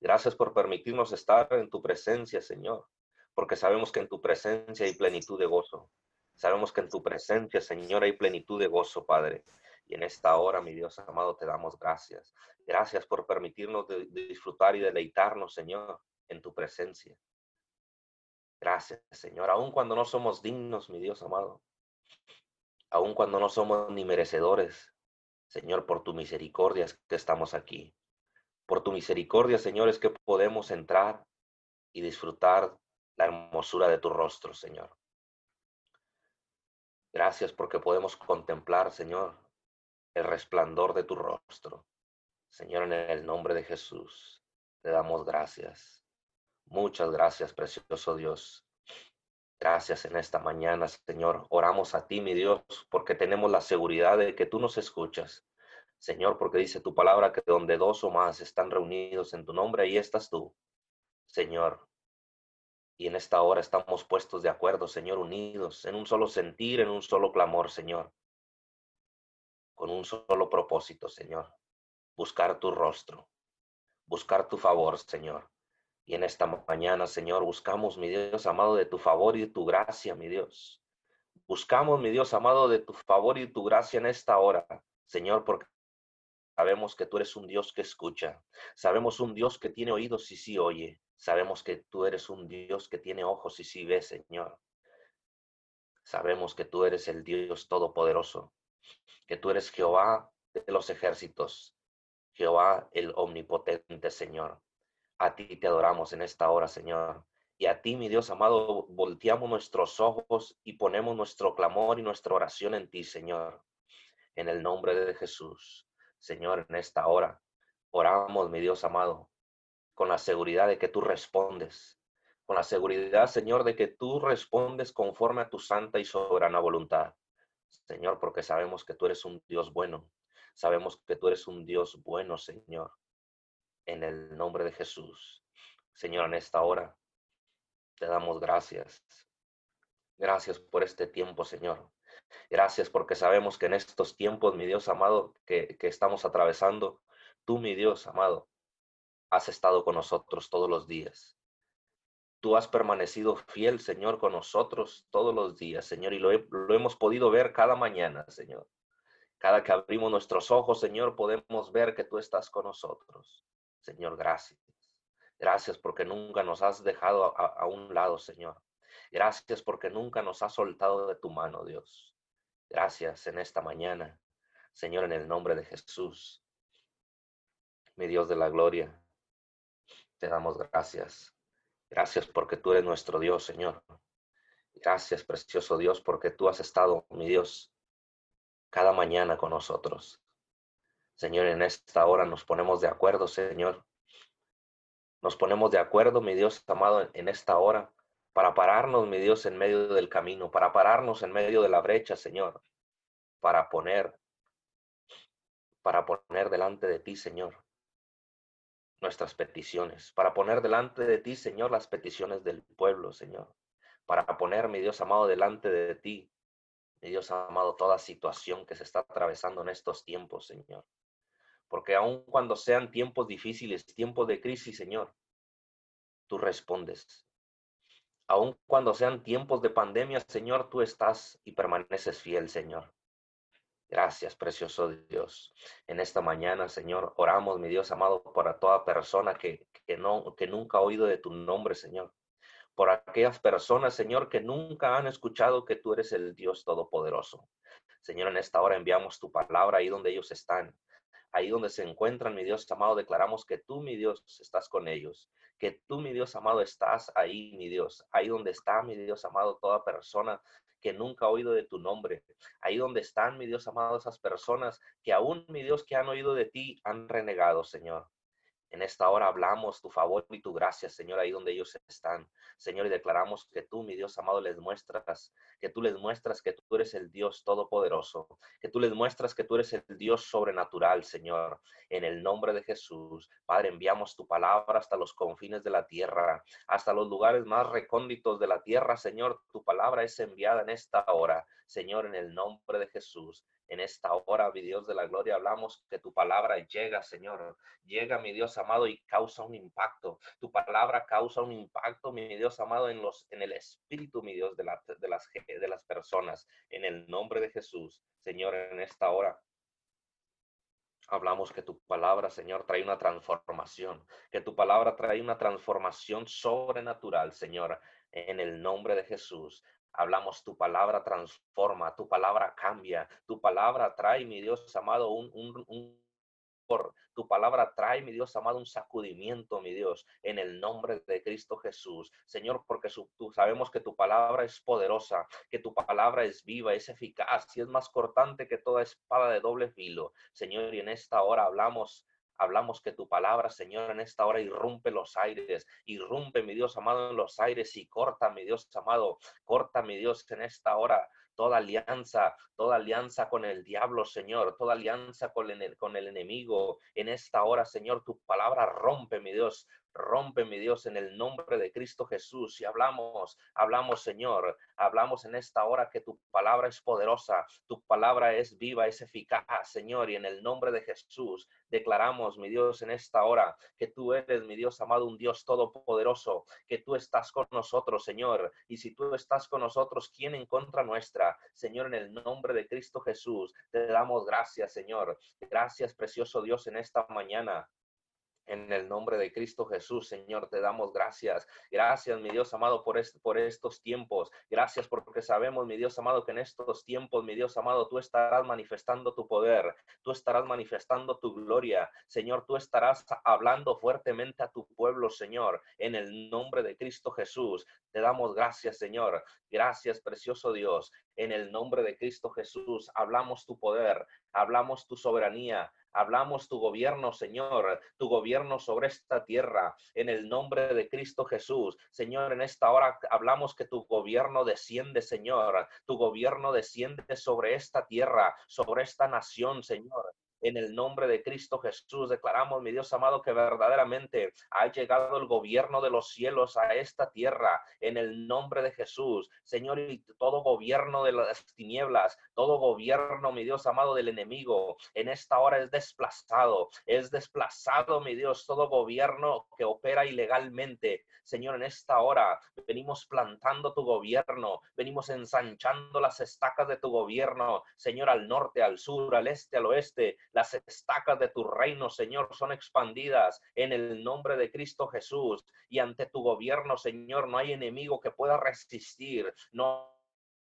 Gracias por permitirnos estar en tu presencia, Señor, porque sabemos que en tu presencia hay plenitud de gozo. Sabemos que en tu presencia, Señor, hay plenitud de gozo, Padre. Y en esta hora, mi Dios amado, te damos gracias. Gracias por permitirnos disfrutar y deleitarnos, Señor, en tu presencia. Gracias, Señor, aun cuando no somos dignos, mi Dios amado. Aun cuando no somos ni merecedores, Señor, por tu misericordia es que estamos aquí. Por tu misericordia, Señor, es que podemos entrar y disfrutar la hermosura de tu rostro, Señor. Gracias porque podemos contemplar, Señor, el resplandor de tu rostro. Señor, en el nombre de Jesús, te damos gracias. Muchas gracias, precioso Dios. Gracias en esta mañana, Señor. Oramos a ti, mi Dios, porque tenemos la seguridad de que tú nos escuchas. Señor, porque dice tu palabra que donde dos o más están reunidos en tu nombre, ahí estás tú. Señor, y en esta hora estamos puestos de acuerdo, Señor, unidos en un solo sentir, en un solo clamor, Señor. Con un solo propósito, Señor. Buscar tu rostro. Buscar tu favor, Señor. Y en esta mañana, Señor, buscamos, mi Dios amado, de tu favor y tu gracia, mi Dios. Buscamos, mi Dios amado, de tu favor y tu gracia en esta hora, Señor, porque sabemos que tú eres un Dios que escucha. Sabemos un Dios que tiene oídos y sí oye. Sabemos que tú eres un Dios que tiene ojos y sí ve, Señor. Sabemos que tú eres el Dios todopoderoso, que tú eres Jehová de los ejércitos, Jehová el omnipotente, Señor. A ti te adoramos en esta hora, Señor. Y a ti, mi Dios amado, volteamos nuestros ojos y ponemos nuestro clamor y nuestra oración en ti, Señor. En el nombre de Jesús, Señor, en esta hora, oramos, mi Dios amado, con la seguridad de que tú respondes, con la seguridad, Señor, de que tú respondes conforme a tu santa y soberana voluntad. Señor, porque sabemos que tú eres un Dios bueno. Sabemos que tú eres un Dios bueno, Señor. En el nombre de Jesús. Señor, en esta hora te damos gracias. Gracias por este tiempo, Señor. Gracias porque sabemos que en estos tiempos, mi Dios amado, que, que estamos atravesando, tú, mi Dios amado, has estado con nosotros todos los días. Tú has permanecido fiel, Señor, con nosotros todos los días, Señor, y lo, hemos podido ver cada mañana, Señor. Cada que abrimos nuestros ojos, Señor, podemos ver que tú estás con nosotros. Señor, gracias. Gracias porque nunca nos has dejado a, a un lado, Señor. Gracias porque nunca nos has soltado de tu mano, Dios. Gracias en esta mañana, Señor, en el nombre de Jesús. Mi Dios de la gloria, te damos gracias. Gracias porque tú eres nuestro Dios, Señor. Gracias, precioso Dios, porque tú has estado, mi Dios, cada mañana con nosotros. Señor, en esta hora nos ponemos de acuerdo, Señor. Nos ponemos de acuerdo, mi Dios amado, en esta hora, para pararnos, mi Dios, en medio del camino, para pararnos en medio de la brecha, Señor, para poner, para poner delante de ti, Señor, nuestras peticiones, para poner delante de ti, Señor, las peticiones del pueblo, Señor, para poner, mi Dios amado, delante de ti, mi Dios amado, toda situación que se está atravesando en estos tiempos, Señor. Porque aun cuando sean tiempos difíciles, tiempos de crisis, Señor, tú respondes. Aun cuando sean tiempos de pandemia, Señor, tú estás y permaneces fiel, Señor. Gracias, precioso Dios. En esta mañana, Señor, oramos, mi Dios amado, para toda persona que, que, no, que nunca ha oído de tu nombre, Señor. por aquellas personas, Señor, que nunca han escuchado que tú eres el Dios Todopoderoso. Señor, en esta hora enviamos tu palabra ahí donde ellos están. Ahí donde se encuentran, mi Dios amado, declaramos que tú, mi Dios, estás con ellos. Que tú, mi Dios amado, estás ahí, mi Dios. Ahí donde está, mi Dios amado, toda persona que nunca ha oído de tu nombre. Ahí donde están, mi Dios amado, esas personas que aún, mi Dios, que han oído de ti, han renegado, Señor. En esta hora hablamos tu favor y tu gracia, Señor, ahí donde ellos están. Señor, y declaramos que tú, mi Dios amado, les muestras, que tú les muestras que tú eres el Dios todopoderoso, que tú les muestras que tú eres el Dios sobrenatural, Señor. En el nombre de Jesús, Padre, enviamos tu palabra hasta los confines de la tierra, hasta los lugares más recónditos de la tierra, Señor. Tu palabra es enviada en esta hora, Señor, en el nombre de Jesús. En esta hora, mi Dios de la gloria, hablamos que tu palabra llega, Señor. Llega, mi Dios amado, y causa un impacto. Tu palabra causa un impacto, mi Dios amado, en, los, en el espíritu, mi Dios, de, de, las, de las personas. En el nombre de Jesús, Señor, en esta hora. Hablamos que tu palabra, Señor, trae una transformación, que tu palabra trae una transformación sobrenatural, Señor, en el nombre de Jesús. Hablamos, tu palabra transforma, tu palabra cambia, tu palabra trae, mi Dios amado, un, un, un tu palabra trae, mi Dios amado, un sacudimiento, mi Dios, en el nombre de Cristo Jesús. Señor, porque tú, sabemos que tu palabra es poderosa, que tu palabra es viva, es eficaz y es más cortante que toda espada de doble filo. Señor, y en esta hora hablamos Hablamos que tu palabra, Señor, en esta hora irrumpe los aires, irrumpe, mi Dios amado, en los aires y corta, mi Dios amado, corta, mi Dios, en esta hora toda alianza, toda alianza con el diablo, Señor, toda alianza con el, con el enemigo. En esta hora, Señor, tu palabra rompe, mi Dios, rompe, mi Dios, en el nombre de Cristo Jesús. Y hablamos, hablamos, Señor, hablamos en esta hora que tu palabra es poderosa, tu palabra es viva, es eficaz, Señor, y en el nombre de Jesús declaramos, mi Dios, en esta hora que tú eres, mi Dios amado, un Dios todopoderoso, que tú estás con nosotros, Señor. Y si tú estás con nosotros, ¿quién en contra nuestra? Señor, en el nombre de Cristo Jesús, te damos gracias, Señor. Gracias, precioso Dios, en esta mañana. En el nombre de Cristo Jesús, Señor, te damos gracias. Gracias, mi Dios amado, por, por estos tiempos. Gracias porque sabemos, mi Dios amado, que en estos tiempos, mi Dios amado, tú estarás manifestando tu poder, tú estarás manifestando tu gloria. Señor, tú estarás hablando fuertemente a tu pueblo, Señor, en el nombre de Cristo Jesús. Te damos gracias, Señor. Gracias, precioso Dios. En el nombre de Cristo Jesús, hablamos tu poder, hablamos tu soberanía, Hablamos tu gobierno, Señor, tu gobierno sobre esta tierra, en el nombre de Cristo Jesús. Señor, en esta hora hablamos que tu gobierno desciende, Señor. Tu gobierno desciende sobre esta tierra, sobre esta nación, Señor. En el nombre de Cristo Jesús declaramos, mi Dios amado, que verdaderamente ha llegado el gobierno de los cielos a esta tierra. En el nombre de Jesús, Señor, y todo gobierno de las tinieblas, todo gobierno, mi Dios amado, del enemigo, en esta hora es desplazado. Es desplazado, mi Dios, todo gobierno que opera ilegalmente. Señor, en esta hora venimos plantando tu gobierno, venimos ensanchando las estacas de tu gobierno, Señor, al norte, al sur, al este, al oeste. Las estacas de tu reino, Señor, son expandidas en el nombre de Cristo Jesús. Y ante tu gobierno, Señor, no hay enemigo que pueda resistir. No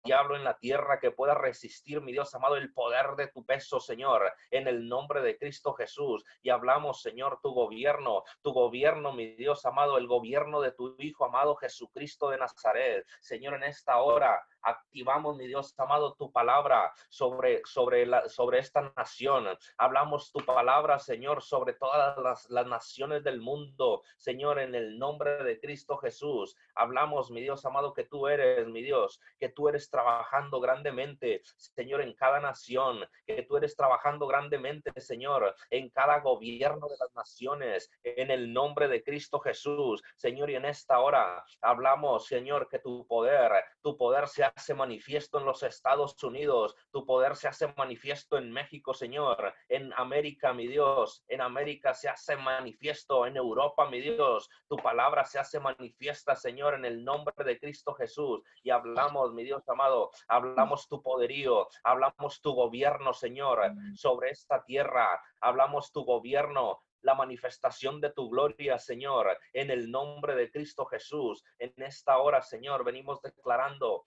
diablo en la tierra que pueda resistir, mi Dios amado, el poder de tu peso, Señor, en el nombre de Cristo Jesús. Y hablamos, Señor, tu gobierno, tu gobierno, mi Dios amado, el gobierno de tu Hijo amado Jesucristo de Nazaret. Señor, en esta hora activamos, mi Dios amado, tu palabra sobre, sobre, la, sobre esta nación. Hablamos tu palabra, Señor, sobre todas las, las naciones del mundo. Señor, en el nombre de Cristo Jesús. Hablamos, mi Dios amado, que tú eres, mi Dios, que tú eres trabajando grandemente, Señor, en cada nación, que tú eres trabajando grandemente, Señor, en cada gobierno de las naciones, en el nombre de Cristo Jesús. Señor, y en esta hora hablamos, Señor, que tu poder, tu poder sea hace manifiesto en los Estados Unidos, tu poder se hace manifiesto en México, Señor, en América, mi Dios, en América se hace manifiesto, en Europa, mi Dios, tu palabra se hace manifiesta, Señor, en el nombre de Cristo Jesús. Y hablamos, mi Dios amado, hablamos tu poderío, hablamos tu gobierno, Señor, sobre esta tierra, hablamos tu gobierno, la manifestación de tu gloria, Señor, en el nombre de Cristo Jesús. En esta hora, Señor, venimos declarando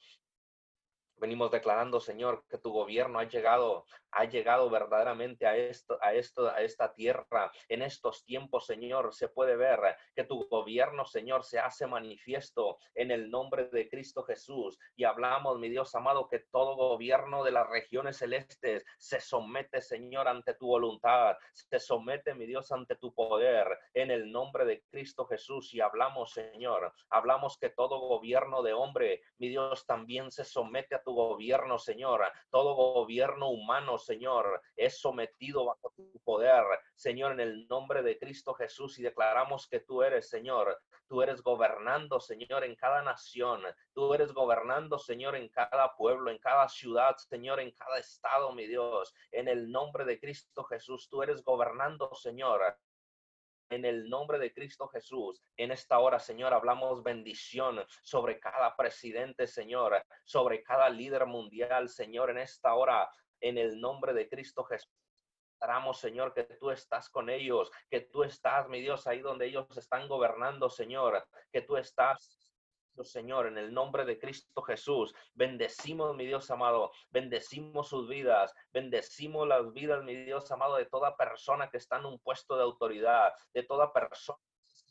Venimos declarando, Señor, que tu gobierno ha llegado, ha llegado verdaderamente a esto, a esto, a esta tierra. En estos tiempos, Señor, se puede ver que tu gobierno, Señor, se hace manifiesto en el nombre de Cristo Jesús. Y hablamos, mi Dios amado, que todo gobierno de las regiones celestes se somete, Señor, ante tu voluntad. Se somete, mi Dios, ante tu poder en el nombre de Cristo Jesús. Y hablamos, Señor, hablamos que todo gobierno de hombre, mi Dios, también se somete a tu gobierno, Señor. Todo gobierno humano, Señor, es sometido bajo tu poder, Señor, en el nombre de Cristo Jesús. Y declaramos que tú eres, Señor, tú eres gobernando, Señor, en cada nación. Tú eres gobernando, Señor, en cada pueblo, en cada ciudad, Señor, en cada estado, mi Dios. En el nombre de Cristo Jesús, tú eres gobernando, Señor en el nombre de Cristo Jesús. En esta hora, Señor, hablamos bendición sobre cada presidente, Señor, sobre cada líder mundial, Señor, en esta hora, en el nombre de Cristo Jesús. Señor, que tú estás con ellos, que tú estás, mi Dios, ahí donde ellos están gobernando, Señor, que tú estás, Señor, en el nombre de Cristo Jesús. Bendecimos, mi Dios amado, bendecimos sus vidas, bendecimos las vidas, mi Dios amado, de toda persona que está en un puesto de autoridad, de toda persona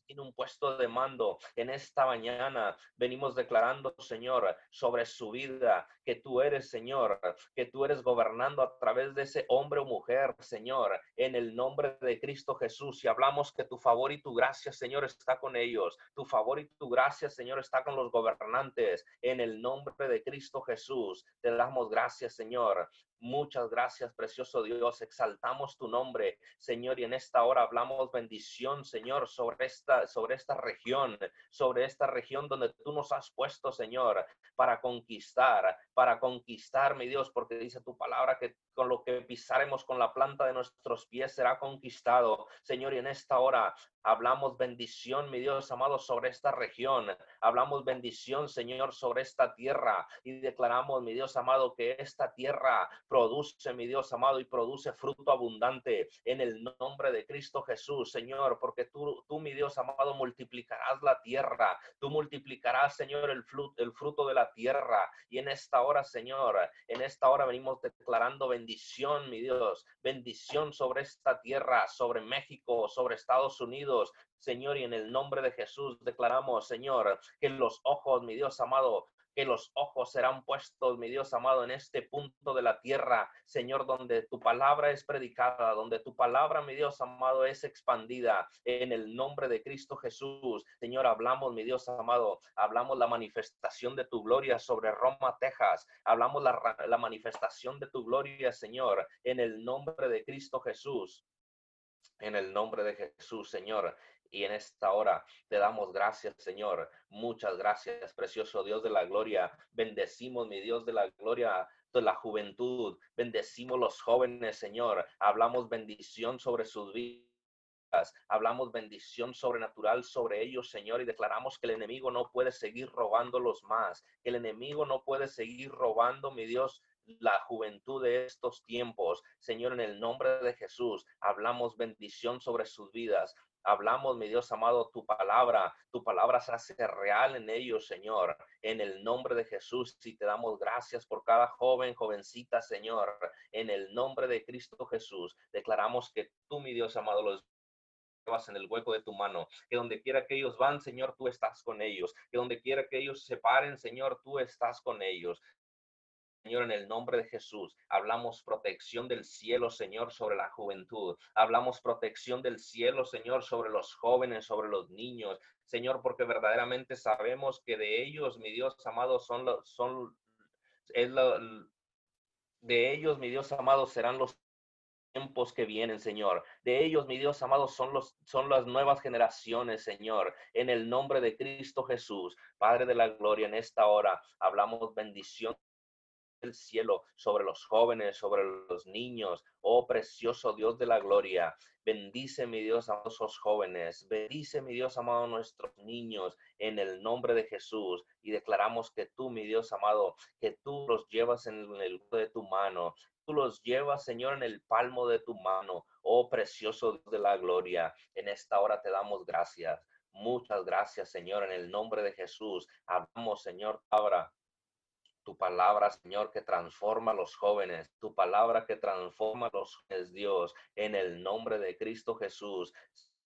tiene un puesto de mando en esta mañana. Venimos declarando, Señor, sobre su vida, que tú eres, Señor, que tú eres gobernando a través de ese hombre o mujer, Señor, en el nombre de Cristo Jesús. Y hablamos que tu favor y tu gracia, Señor, está con ellos. Tu favor y tu gracia, Señor, está con los gobernantes. En el nombre de Cristo Jesús, te damos gracias, Señor. Muchas gracias, precioso Dios. Exaltamos tu nombre, Señor, y en esta hora hablamos bendición, Señor, sobre esta, sobre esta región, sobre esta región donde tú nos has puesto, Señor, para conquistar, para conquistar, mi Dios, porque dice tu palabra que con lo que pisaremos con la planta de nuestros pies será conquistado. Señor, y en esta hora hablamos bendición, mi Dios amado, sobre esta región. Hablamos bendición, Señor, sobre esta tierra y declaramos, mi Dios amado, que esta tierra produce, mi Dios amado, y produce fruto abundante en el nombre de Cristo Jesús, Señor, porque tú, tú mi Dios amado, multiplicarás la tierra. Tú multiplicarás, Señor, el, el fruto de la tierra. Y en esta hora, Señor, en esta hora venimos declarando bendición bendición, mi Dios, bendición sobre esta tierra, sobre México, sobre Estados Unidos, Señor, y en el nombre de Jesús declaramos, Señor, que los ojos, mi Dios amado, que los ojos serán puestos, mi Dios amado, en este punto de la tierra, Señor, donde tu palabra es predicada, donde tu palabra, mi Dios amado, es expandida en el nombre de Cristo Jesús. Señor, hablamos, mi Dios amado, hablamos la manifestación de tu gloria sobre Roma, Texas. Hablamos la, la manifestación de tu gloria, Señor, en el nombre de Cristo Jesús. En el nombre de Jesús, Señor. Y en esta hora te damos gracias, Señor. Muchas gracias, precioso Dios de la gloria. Bendecimos, mi Dios de la gloria, la juventud. Bendecimos los jóvenes, Señor. Hablamos bendición sobre sus vidas. Hablamos bendición sobrenatural sobre ellos, Señor, y declaramos que el enemigo no puede seguir robándolos más, que el enemigo no puede seguir robando, mi Dios, la juventud de estos tiempos. Señor, en el nombre de Jesús, hablamos bendición sobre sus vidas. Hablamos, mi Dios amado, tu palabra. Tu palabra se hace real en ellos, Señor. En el nombre de Jesús, y te damos gracias por cada joven, jovencita, Señor. En el nombre de Cristo Jesús, declaramos que tú, mi Dios amado, los en el hueco de tu mano, que donde quiera que ellos van, Señor, tú estás con ellos, que donde quiera que ellos se paren, Señor, tú estás con ellos. Señor, en el nombre de Jesús, hablamos protección del cielo, Señor, sobre la juventud. Hablamos protección del cielo, Señor, sobre los jóvenes, sobre los niños. Señor, porque verdaderamente sabemos que de ellos, mi Dios amado, son los, son, es de ellos, mi Dios amado, serán los tiempos que vienen, Señor. De ellos, mi Dios amado, son, los, son las nuevas generaciones, Señor. En el nombre de Cristo Jesús, Padre de la Gloria, en esta hora hablamos bendición cielo sobre los jóvenes, sobre los niños. Oh precioso Dios de la gloria, bendice mi Dios a esos jóvenes, bendice mi Dios amado nuestros niños en el nombre de Jesús y declaramos que tú, mi Dios amado, que tú los llevas en el de tu mano, tú los llevas, Señor, en el palmo de tu mano. Oh precioso Dios de la gloria, en esta hora te damos gracias. Muchas gracias, Señor, en el nombre de Jesús. Hablamos, Señor, ahora tu palabra, Señor, que transforma a los jóvenes, tu palabra que transforma a los jóvenes, Dios, en el nombre de Cristo Jesús.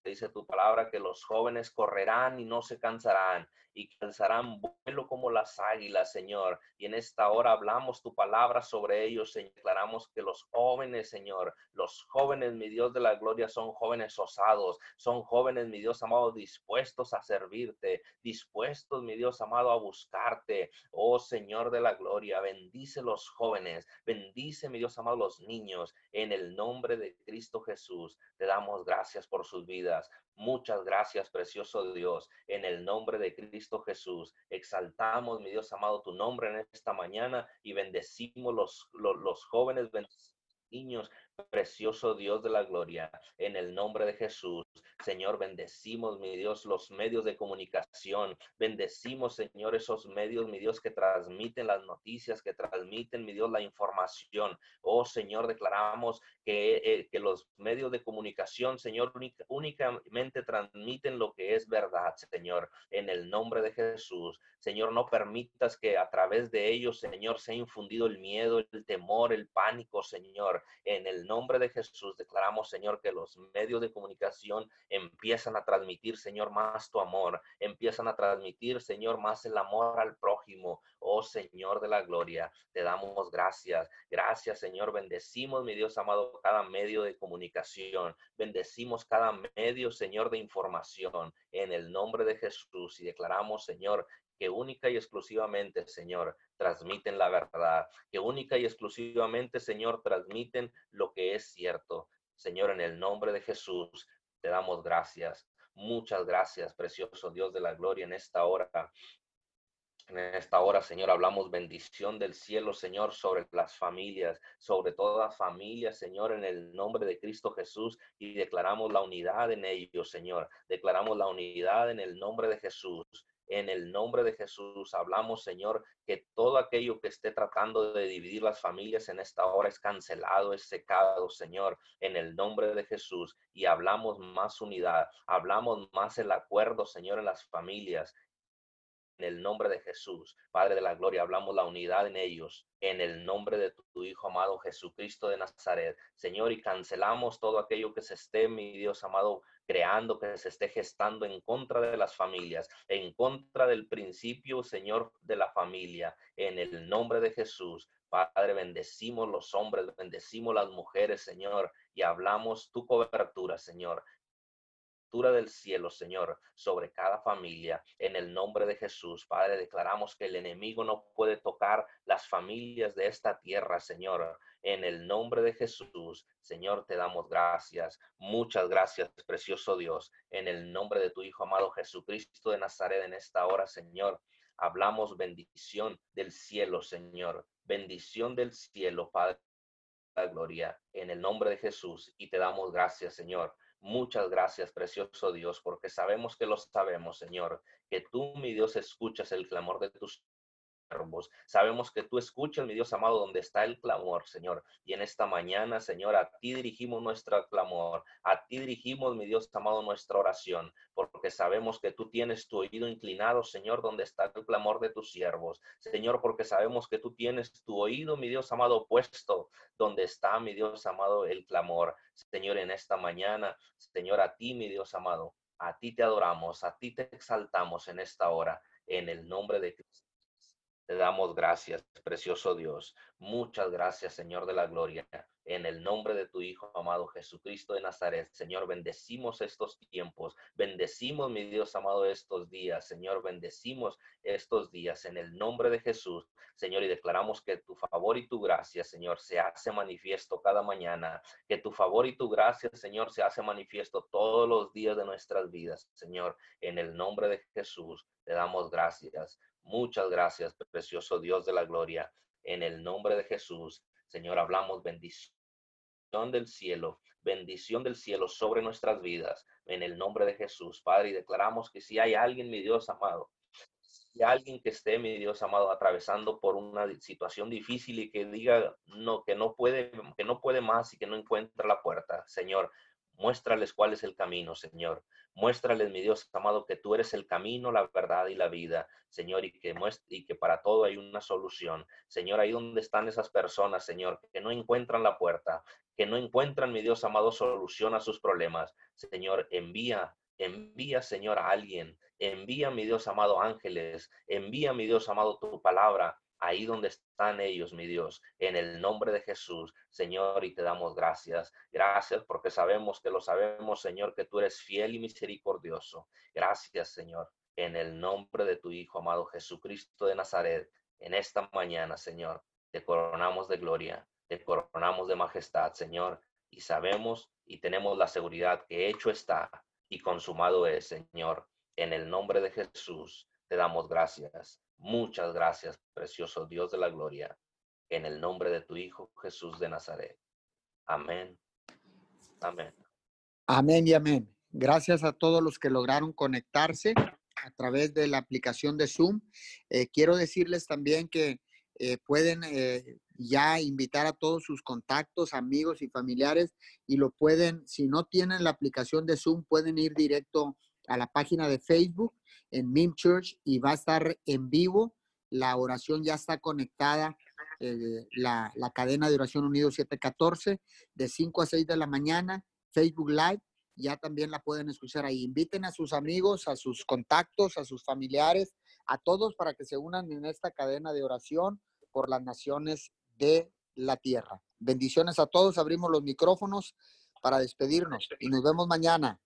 Dice tu palabra que los jóvenes correrán y no se cansarán y calzarán vuelo como las águilas, Señor. Y en esta hora hablamos tu palabra sobre ellos, Señor. Declaramos que los jóvenes, Señor, los jóvenes, mi Dios de la gloria, son jóvenes osados, son jóvenes, mi Dios amado, dispuestos a servirte, dispuestos, mi Dios amado, a buscarte. Oh Señor de la gloria, bendice los jóvenes, bendice, mi Dios amado, los niños. En el nombre de Cristo Jesús, te damos gracias por sus vidas. Muchas gracias, precioso Dios, en el nombre de Cristo Jesús. Exaltamos, mi Dios amado, tu nombre en esta mañana y bendecimos los, los, los jóvenes, niños, precioso Dios de la gloria, en el nombre de Jesús. Señor, bendecimos, mi Dios, los medios de comunicación. Bendecimos, Señor, esos medios, mi Dios, que transmiten las noticias, que transmiten, mi Dios, la información. Oh, Señor, declaramos que, eh, que los medios de comunicación, Señor, únicamente transmiten lo que es verdad, Señor, en el nombre de Jesús. Señor, no permitas que a través de ellos, Señor, sea infundido el miedo, el temor, el pánico, Señor, en el nombre de Jesús declaramos, Señor, que los medios de comunicación empiezan a transmitir, Señor, más tu amor, empiezan a transmitir, Señor, más el amor al prójimo. Oh Señor de la gloria, te damos gracias. Gracias, Señor. Bendecimos, mi Dios amado, cada medio de comunicación. Bendecimos cada medio, Señor, de información en el nombre de Jesús y declaramos, Señor, que única y exclusivamente, Señor, transmiten la verdad, que única y exclusivamente, Señor, transmiten lo que es cierto. Señor, en el nombre de Jesús, te damos gracias. Muchas gracias, precioso Dios de la gloria, en esta hora. En esta hora, Señor, hablamos bendición del cielo, Señor, sobre las familias, sobre todas familias, Señor, en el nombre de Cristo Jesús, y declaramos la unidad en ellos, Señor. Declaramos la unidad en el nombre de Jesús. En el nombre de Jesús hablamos, Señor, que todo aquello que esté tratando de dividir las familias en esta hora es cancelado, es secado, Señor, en el nombre de Jesús. Y hablamos más unidad, hablamos más el acuerdo, Señor, en las familias, el nombre de Jesús, Padre de la Gloria, hablamos la unidad en ellos, en el nombre de tu, Hijo amado Jesucristo de Nazaret, Señor, y cancelamos todo aquello que se esté, mi Dios amado, creando, que se esté gestando en contra de las familias, en contra del principio, Señor, de la familia, en el nombre de Jesús. Padre, bendecimos los hombres, bendecimos las mujeres, Señor, y hablamos tu cobertura, Señor del cielo, Señor, sobre cada familia. En el nombre de Jesús, Padre, declaramos que el enemigo no puede tocar las familias de esta tierra, Señor. En el nombre de Jesús, Señor, te damos gracias. Muchas gracias, precioso Dios. En el nombre de tu Hijo amado Jesucristo de Nazaret, en esta hora, Señor, hablamos bendición del cielo, Señor. Bendición del cielo, Padre. La gloria en el nombre de Jesús y te damos gracias, Señor Muchas gracias, precioso Dios, porque sabemos que lo sabemos, Señor, que tú, mi Dios, escuchas el clamor de tus Sabemos que tú escuchas, mi Dios amado, donde está el clamor, Señor. Y en esta mañana, Señor, a ti dirigimos nuestro clamor, a ti dirigimos, mi Dios amado, nuestra oración, porque sabemos que tú tienes tu oído inclinado, Señor, donde está el clamor de tus siervos. Señor, porque sabemos que tú tienes tu oído, mi Dios amado, puesto donde está, mi Dios amado, el clamor. Señor, en esta mañana, Señor, a ti, mi Dios amado, a ti te adoramos, a ti te exaltamos en esta hora, en el nombre de Cristo. Te damos gracias, precioso Dios. Muchas gracias, Señor de la Gloria. En el nombre de tu Hijo amado Jesucristo de Nazaret, Señor, bendecimos estos tiempos. Bendecimos, mi Dios amado, estos días. Señor, bendecimos estos días en el nombre de Jesús. Señor, y declaramos que tu favor y tu gracia, Señor, se hace manifiesto cada mañana. Que tu favor y tu gracia, Señor, se hace manifiesto todos los días de nuestras vidas. Señor, en el nombre de Jesús, te damos gracias. Muchas gracias, precioso Dios de la gloria. En el nombre de Jesús, Señor, hablamos bendición del cielo, bendición del cielo sobre nuestras vidas. En el nombre de Jesús, Padre, y declaramos que si hay alguien, mi Dios amado, si alguien que esté, mi Dios amado, atravesando por una situación difícil y que diga no, que no puede, que no puede más y que no encuentra la puerta, Señor, Muéstrales cuál es el camino, Señor. Muéstrales, mi Dios amado, que tú eres el camino, la verdad y la vida, Señor, y que, para todo hay una solución. Señor, ahí donde están esas personas, Señor, que no encuentran la puerta, que no encuentran, mi Dios amado, solución a sus problemas. Señor, envía, envía, Señor, a alguien. Envía, mi Dios amado, ángeles. Envía, mi Dios amado, tu palabra ahí donde están ellos, mi Dios, en el nombre de Jesús, Señor, y te damos gracias. Gracias porque sabemos que lo sabemos, Señor, que tú eres fiel y misericordioso. Gracias, Señor, en el nombre de tu Hijo amado Jesucristo de Nazaret, en esta mañana, Señor, te coronamos de gloria, te coronamos de majestad, Señor, y sabemos y tenemos la seguridad que hecho está y consumado es, Señor. En el nombre de Jesús, te damos gracias. Muchas gracias, precioso Dios de la gloria, en el nombre de tu Hijo Jesús de Nazaret. Amén. Amén. Amén y amén. Gracias a todos los que lograron conectarse a través de la aplicación de Zoom. Eh, quiero decirles también que eh, pueden eh, ya invitar a todos sus contactos, amigos y familiares y lo pueden, si no tienen la aplicación de Zoom, pueden ir directo a la página de Facebook en Mim Church y va a estar en vivo. La oración ya está conectada, eh, la, la, cadena de oración unido 714, de 5 a 6 de la mañana, Facebook Live, ya también la pueden escuchar ahí. Inviten a sus amigos, a sus contactos, a sus familiares, a todos para que se unan en esta cadena de oración por las naciones de la tierra. Bendiciones a todos, abrimos los micrófonos para despedirnos y nos vemos mañana.